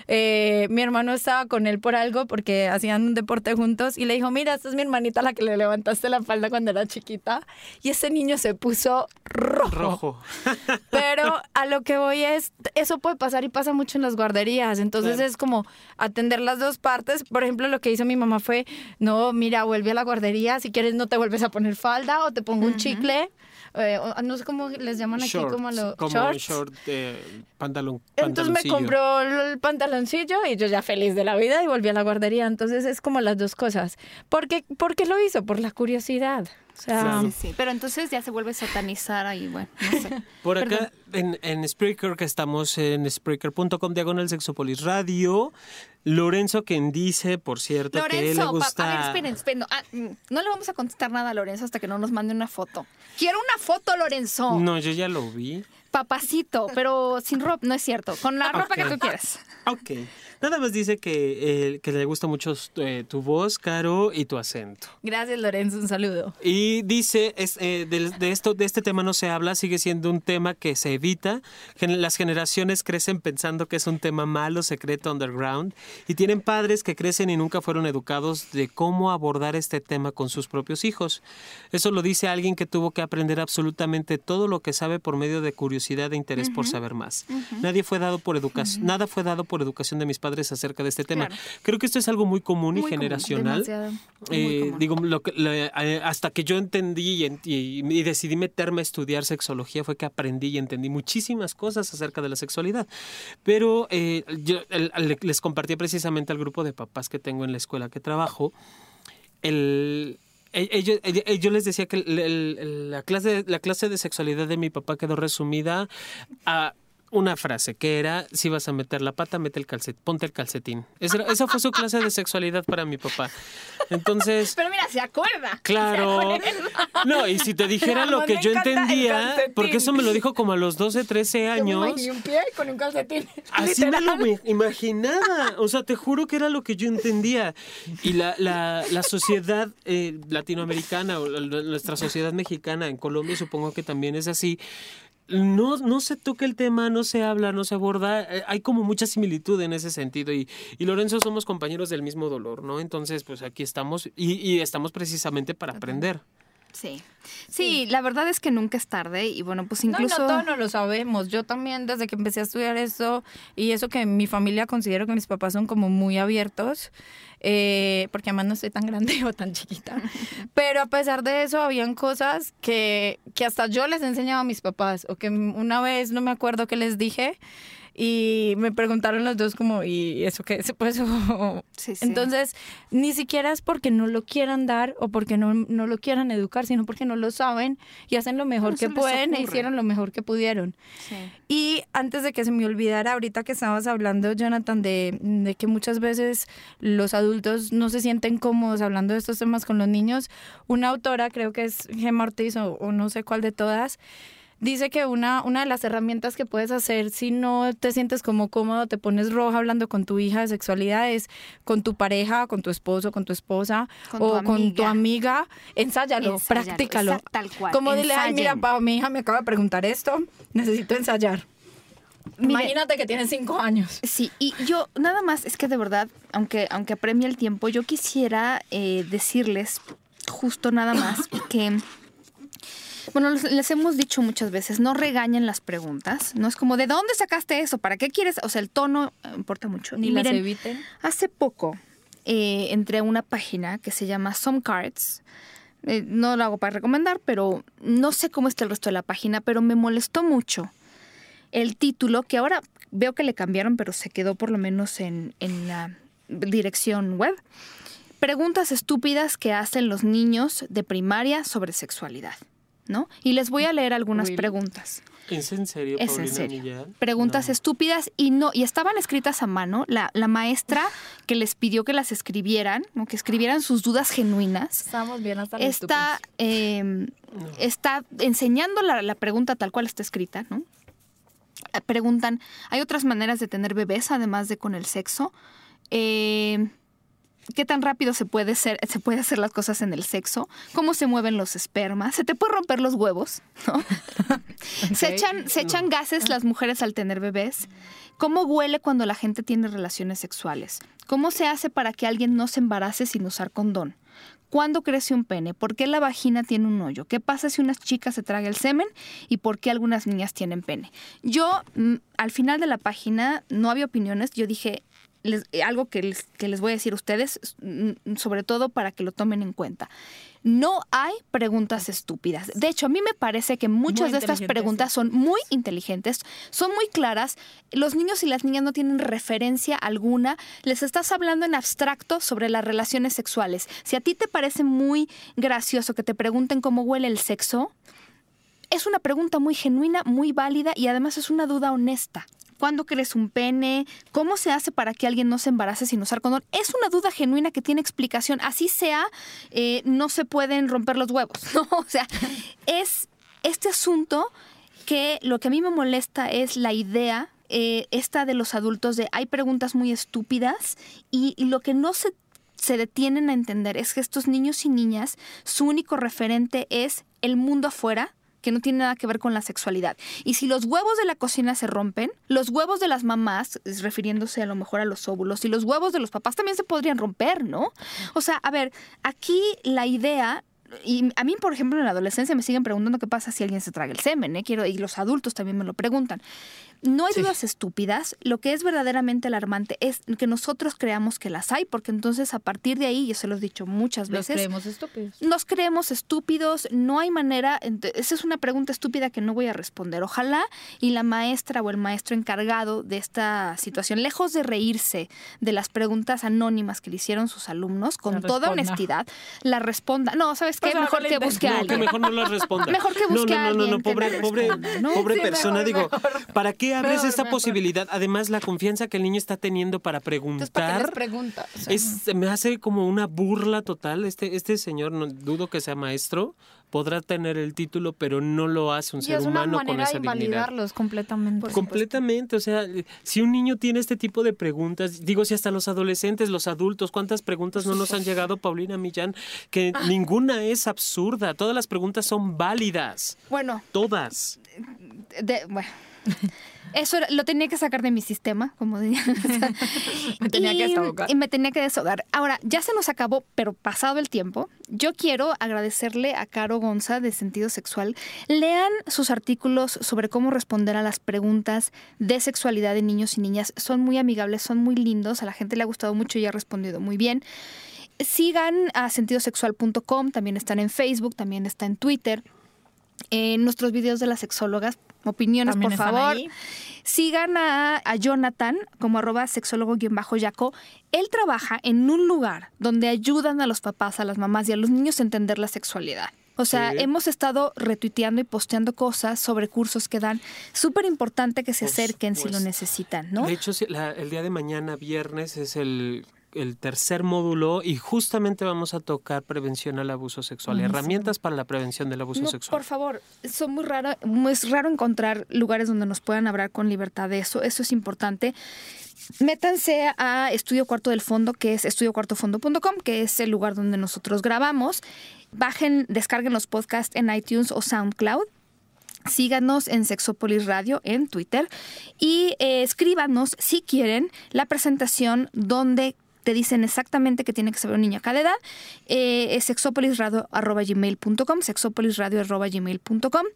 eh, mi hermano estaba con él por algo porque hacían un deporte juntos y le dijo, mira, esta es mi hermanita la que le levantaste la falda cuando era chiquita y ese niño se puso rojo. Rojo. Pero a lo que voy es, eso puede pasar y pasa mucho en las guarderías. Entonces Claro. es como atender las dos partes. Por ejemplo, lo que hizo mi mamá fue, no, mira, vuelve a la guardería. Si quieres no te vuelves a poner falda o te pongo un chicle. Eh, no sé cómo les llaman aquí, Shorts, como los como shorts. short eh, pantalón. Entonces me pantaloncillo. compró el pantaloncillo y yo ya feliz de la vida y volví a la guardería. Entonces es como las dos cosas. ¿Por qué, ¿Por qué lo hizo? Por la curiosidad. O sea, Claro. Sí, sí, pero entonces ya se vuelve a satanizar ahí, bueno, no sé. Por acá Perdón. en, en Spreaker, que estamos en Spreaker.com, diagonal Sexopolis Radio. Lorenzo, quien dice, por cierto, que le Lorenzo, pa- gusta. a ver, esperen, esperen. No, ah, mm, no le vamos a contestar nada a Lorenzo hasta que no nos mande una foto. Quiero una foto, Lorenzo. No, yo ya lo vi. Papacito, pero sin ropa, no es cierto. Con la ropa que tú quieras. Ok. Nada más dice que, eh, que le gusta mucho eh, tu voz, Caro, y tu acento. gracias Lorenzo, un saludo. Y dice, es, eh, de, de esto, de este tema no se habla, sigue siendo un tema que se evita. Las generaciones crecen pensando que es un tema malo, secreto, underground, y tienen padres que crecen y nunca fueron educados de cómo abordar este tema con sus propios hijos. Eso lo dice alguien que tuvo que aprender absolutamente todo lo que sabe por medio de curiosidad e interés por saber más. Nadie fue dado por educación, nada fue dado por educación de mis padres padres acerca de este tema. Claro. Creo que esto es algo muy común y Muy común, generacional. muy Eh, común. digo, lo que- le- eh, hasta que yo entendí y, y- y decidí meterme a estudiar sexología fue que aprendí y entendí muchísimas cosas acerca de la sexualidad. Pero eh, yo el- le- les compartí precisamente al grupo de papás que tengo en la escuela que trabajo. El, e- ellos- e- yo les decía que el- el- el- la, clase, la clase de sexualidad de mi papá quedó resumida a una frase que era si vas a meter la pata, mete el calcetín, ponte el calcetín. Esa, fue su clase de sexualidad para mi papá. Entonces, Pero mira, se acuerda. Claro. No, y si te dijera lo que yo entendía, porque eso me lo dijo como a los 12, 13 años. un pie con un calcetín. Así me lo me imaginaba. O sea, te juro que era lo que yo entendía. Y la, la, la sociedad eh, latinoamericana o la- nuestra sociedad mexicana en Colombia supongo que también es así. No, no se toca el tema, no se habla, no se aborda. Eh, hay como mucha similitud en ese sentido. Y, y Lorenzo somos compañeros del mismo dolor, ¿no? Entonces, pues aquí estamos y, y estamos precisamente para aprender. Sí. sí, la verdad es que nunca es tarde y bueno, pues No, incluso... no todos no lo sabemos. Yo también, desde que empecé a estudiar esto, y eso que mi familia considero que mis papás son como muy abiertos, eh, porque además no estoy tan grande o tan chiquita. Pero a pesar de eso, habían cosas que, que hasta yo les enseñaba a mis papás, o que una vez no me acuerdo qué les dije. Y me preguntaron los dos como, ¿y eso qué es? Pues, o- Sí, sí. Entonces, ni siquiera es porque no lo quieran dar o porque no, no lo quieran educar, sino porque no lo saben y hacen lo mejor No que pueden e hicieron lo mejor que pudieron. Sí. Y antes de que se me olvidara, ahorita que estabas hablando, Jonathan, de, de que muchas veces los adultos no se sienten cómodos hablando de estos temas con los niños, una autora, creo que es Gemma Ortiz o, o no sé cuál de todas, dice que una, una de las herramientas que puedes hacer si no te sientes como cómodo, te pones roja hablando con tu hija de sexualidad, es con tu pareja, con tu esposo, con tu esposa Con tu o con tu amiga. ensáyalo, Ensáyalo, practícalo. tal cual, Como dile, ay, mira, ensayen". Pau, mi hija me acaba de preguntar esto, necesito ensayar. Mire, Imagínate que tienes cinco años. Sí, y yo nada más, es que de verdad, aunque, aunque apremia el tiempo, yo quisiera eh, decirles justo nada más que, bueno, les, les hemos dicho muchas veces, no regañen las preguntas, no es como, ¿de dónde sacaste eso? ¿Para qué quieres? O sea, el tono eh, importa mucho. Ni Y las miren, eviten. Hace poco eh, entré a una página que se llama Some Cards. Eh, no lo hago para recomendar, pero no sé cómo está el resto de la página, pero me molestó mucho el título, que ahora veo que le cambiaron, pero se quedó por lo menos en, en la dirección web. Preguntas estúpidas que hacen los niños de primaria sobre sexualidad, ¿no? Y les voy a leer algunas preguntas. ¿Es en serio, Es en Paulina serio. Millán? Preguntas No. estúpidas y no, y estaban escritas a mano. La, la maestra que les pidió que las escribieran, ¿no? que escribieran sus dudas genuinas, Estamos bien hasta los está, eh, está enseñando la, la pregunta tal cual está escrita, ¿no? Preguntan, ¿hay otras maneras de tener bebés además de con el sexo? Eh, ¿Qué tan rápido se puede, ser, se puede hacer las cosas en el sexo? ¿Cómo se mueven los espermas? ¿Se te puede romper los huevos? ¿No? ¿Se, echan, ¿Se echan gases las mujeres al tener bebés? ¿Cómo huele cuando la gente tiene relaciones sexuales? ¿Cómo se hace para que alguien no se embarace sin usar condón? ¿Cuándo crece un pene? ¿Por qué la vagina tiene un hoyo? ¿Qué pasa si una chica se traga el semen? ¿Y por qué algunas niñas tienen pene? Yo, mm, al final de la página, no había opiniones. Yo dije, les- eh, algo que les, que les voy a decir a ustedes, mm, sobre todo para que lo tomen en cuenta. No hay preguntas estúpidas. De hecho, a mí me parece que muchas Muy de estas preguntas son muy inteligentes, son muy claras. Los niños y las niñas no tienen referencia alguna. Les estás hablando en abstracto sobre las relaciones sexuales. Si a ti te parece muy gracioso que te pregunten cómo huele el sexo, es una pregunta muy genuina, muy válida y además es una duda honesta. ¿Cuándo crees un pene? ¿Cómo se hace para que alguien no se embarace sin usar condón? Es una duda genuina que tiene explicación. Así sea, eh, no se pueden romper los huevos. ¿no? O sea, es este asunto que lo que a mí me molesta es la idea eh, esta de los adultos de hay preguntas muy estúpidas y, y lo que no se, se detienen a entender es que estos niños y niñas, su único referente es el mundo afuera que no tiene nada que ver con la sexualidad. Y si los huevos de la cocina se rompen, los huevos de las mamás, refiriéndose a lo mejor a los óvulos, y los huevos de los papás también se podrían romper, ¿no? O sea, a ver, aquí la idea y a mí, por ejemplo, en la adolescencia me siguen preguntando qué pasa si alguien se traga el semen, ¿eh? Quiero, y los adultos también me lo preguntan. No hay dudas estúpidas. Lo que es verdaderamente alarmante es que nosotros creamos que las hay, porque entonces a partir de ahí, yo se lo he dicho muchas Los veces, creemos estúpidos. nos creemos estúpidos, no hay manera, esa es una pregunta estúpida que no voy a responder. Ojalá y la maestra o el maestro encargado de esta situación, lejos de reírse de las preguntas anónimas que le hicieron sus alumnos, con La toda honestidad, la responda. No, ¿sabes qué? Pues mejor que busque a No, que alguien. mejor no las responda. Mejor que No, busque no, a no, no, alguien no, que pobre, la pobre, ¿no? pobre Sí, persona, mejor, digo, mejor. ¿para qué abres Mejor, esta posibilidad? Además, la confianza que el niño está teniendo para Entonces, ¿para qué les preguntar pregunta? O sea, es, se me hace como una burla total. Este, este señor, no dudo que sea maestro, podrá tener el título, pero no lo hace un y ser es una humano con manera esa de invalidarlos completamente. Completamente, o sea, si un niño tiene este tipo de preguntas, digo, si hasta los adolescentes, los adultos, ¿cuántas preguntas no nos han llegado, Paulina Millán? Que Ah. ninguna es absurda, todas las preguntas son válidas, Bueno, todas. de- bueno. Eso era- lo tenía que sacar de mi sistema, como diría. Me tenía que desahogar. Y me tenía que desahogar. Ahora, ya se nos acabó, pero pasado el tiempo, yo quiero agradecerle a Caro Gonza de Sentido Sexual. Lean sus artículos sobre cómo responder a las preguntas de sexualidad de niños y niñas. Son muy amigables, son muy lindos. A la gente le ha gustado mucho y ha respondido muy bien. Sigan a sentidosexual.com, también están en Facebook, también está en Twitter. En nuestros videos de las sexólogas, opiniones, También por están favor. ahí. Sigan a, a Jonathan como arroba sexólogo-yaco. Él trabaja en un lugar donde ayudan a los papás, a las mamás y a los niños a entender la sexualidad. O sea, Sí. hemos estado retuiteando y posteando cosas sobre cursos que dan. Súper importante que se acerquen si lo necesitan, ¿no? De hecho, la- el día de mañana, viernes, es el, el tercer módulo y justamente vamos a tocar prevención al abuso sexual, Buenísimo. herramientas para la prevención del abuso No, sexual. por favor, son muy raro, es raro encontrar lugares donde nos puedan hablar con libertad de eso. Eso es importante. Métanse a Estudio Cuarto del Fondo, que es estudiocuartofondo.com, que es el lugar donde nosotros grabamos. Bajen, descarguen los podcasts en iTunes o SoundCloud. Síganos en Sexopolis Radio en Twitter y eh, escríbanos si quieren la presentación donde te dicen exactamente que tiene que saber un niño a cada edad. Eh, es sexopolisradio.gmail.com, sexopolisradio.gmail.com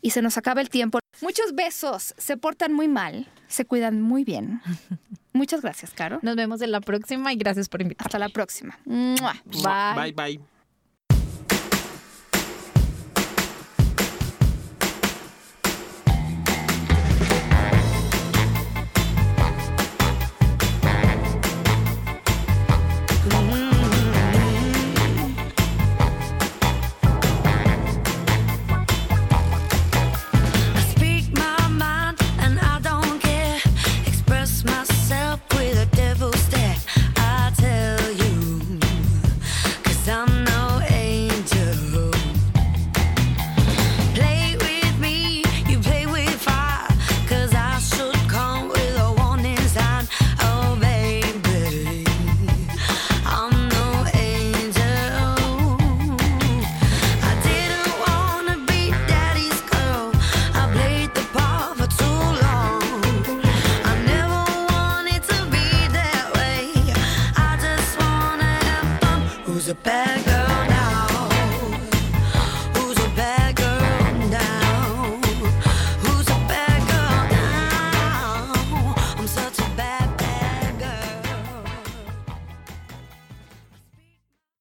y se nos acaba el tiempo. Muchos besos, se portan muy mal, se cuidan muy bien. Muchas gracias, Caro. Nos vemos en la próxima y gracias por invitarme. Hasta la próxima. Bye. Bye, bye.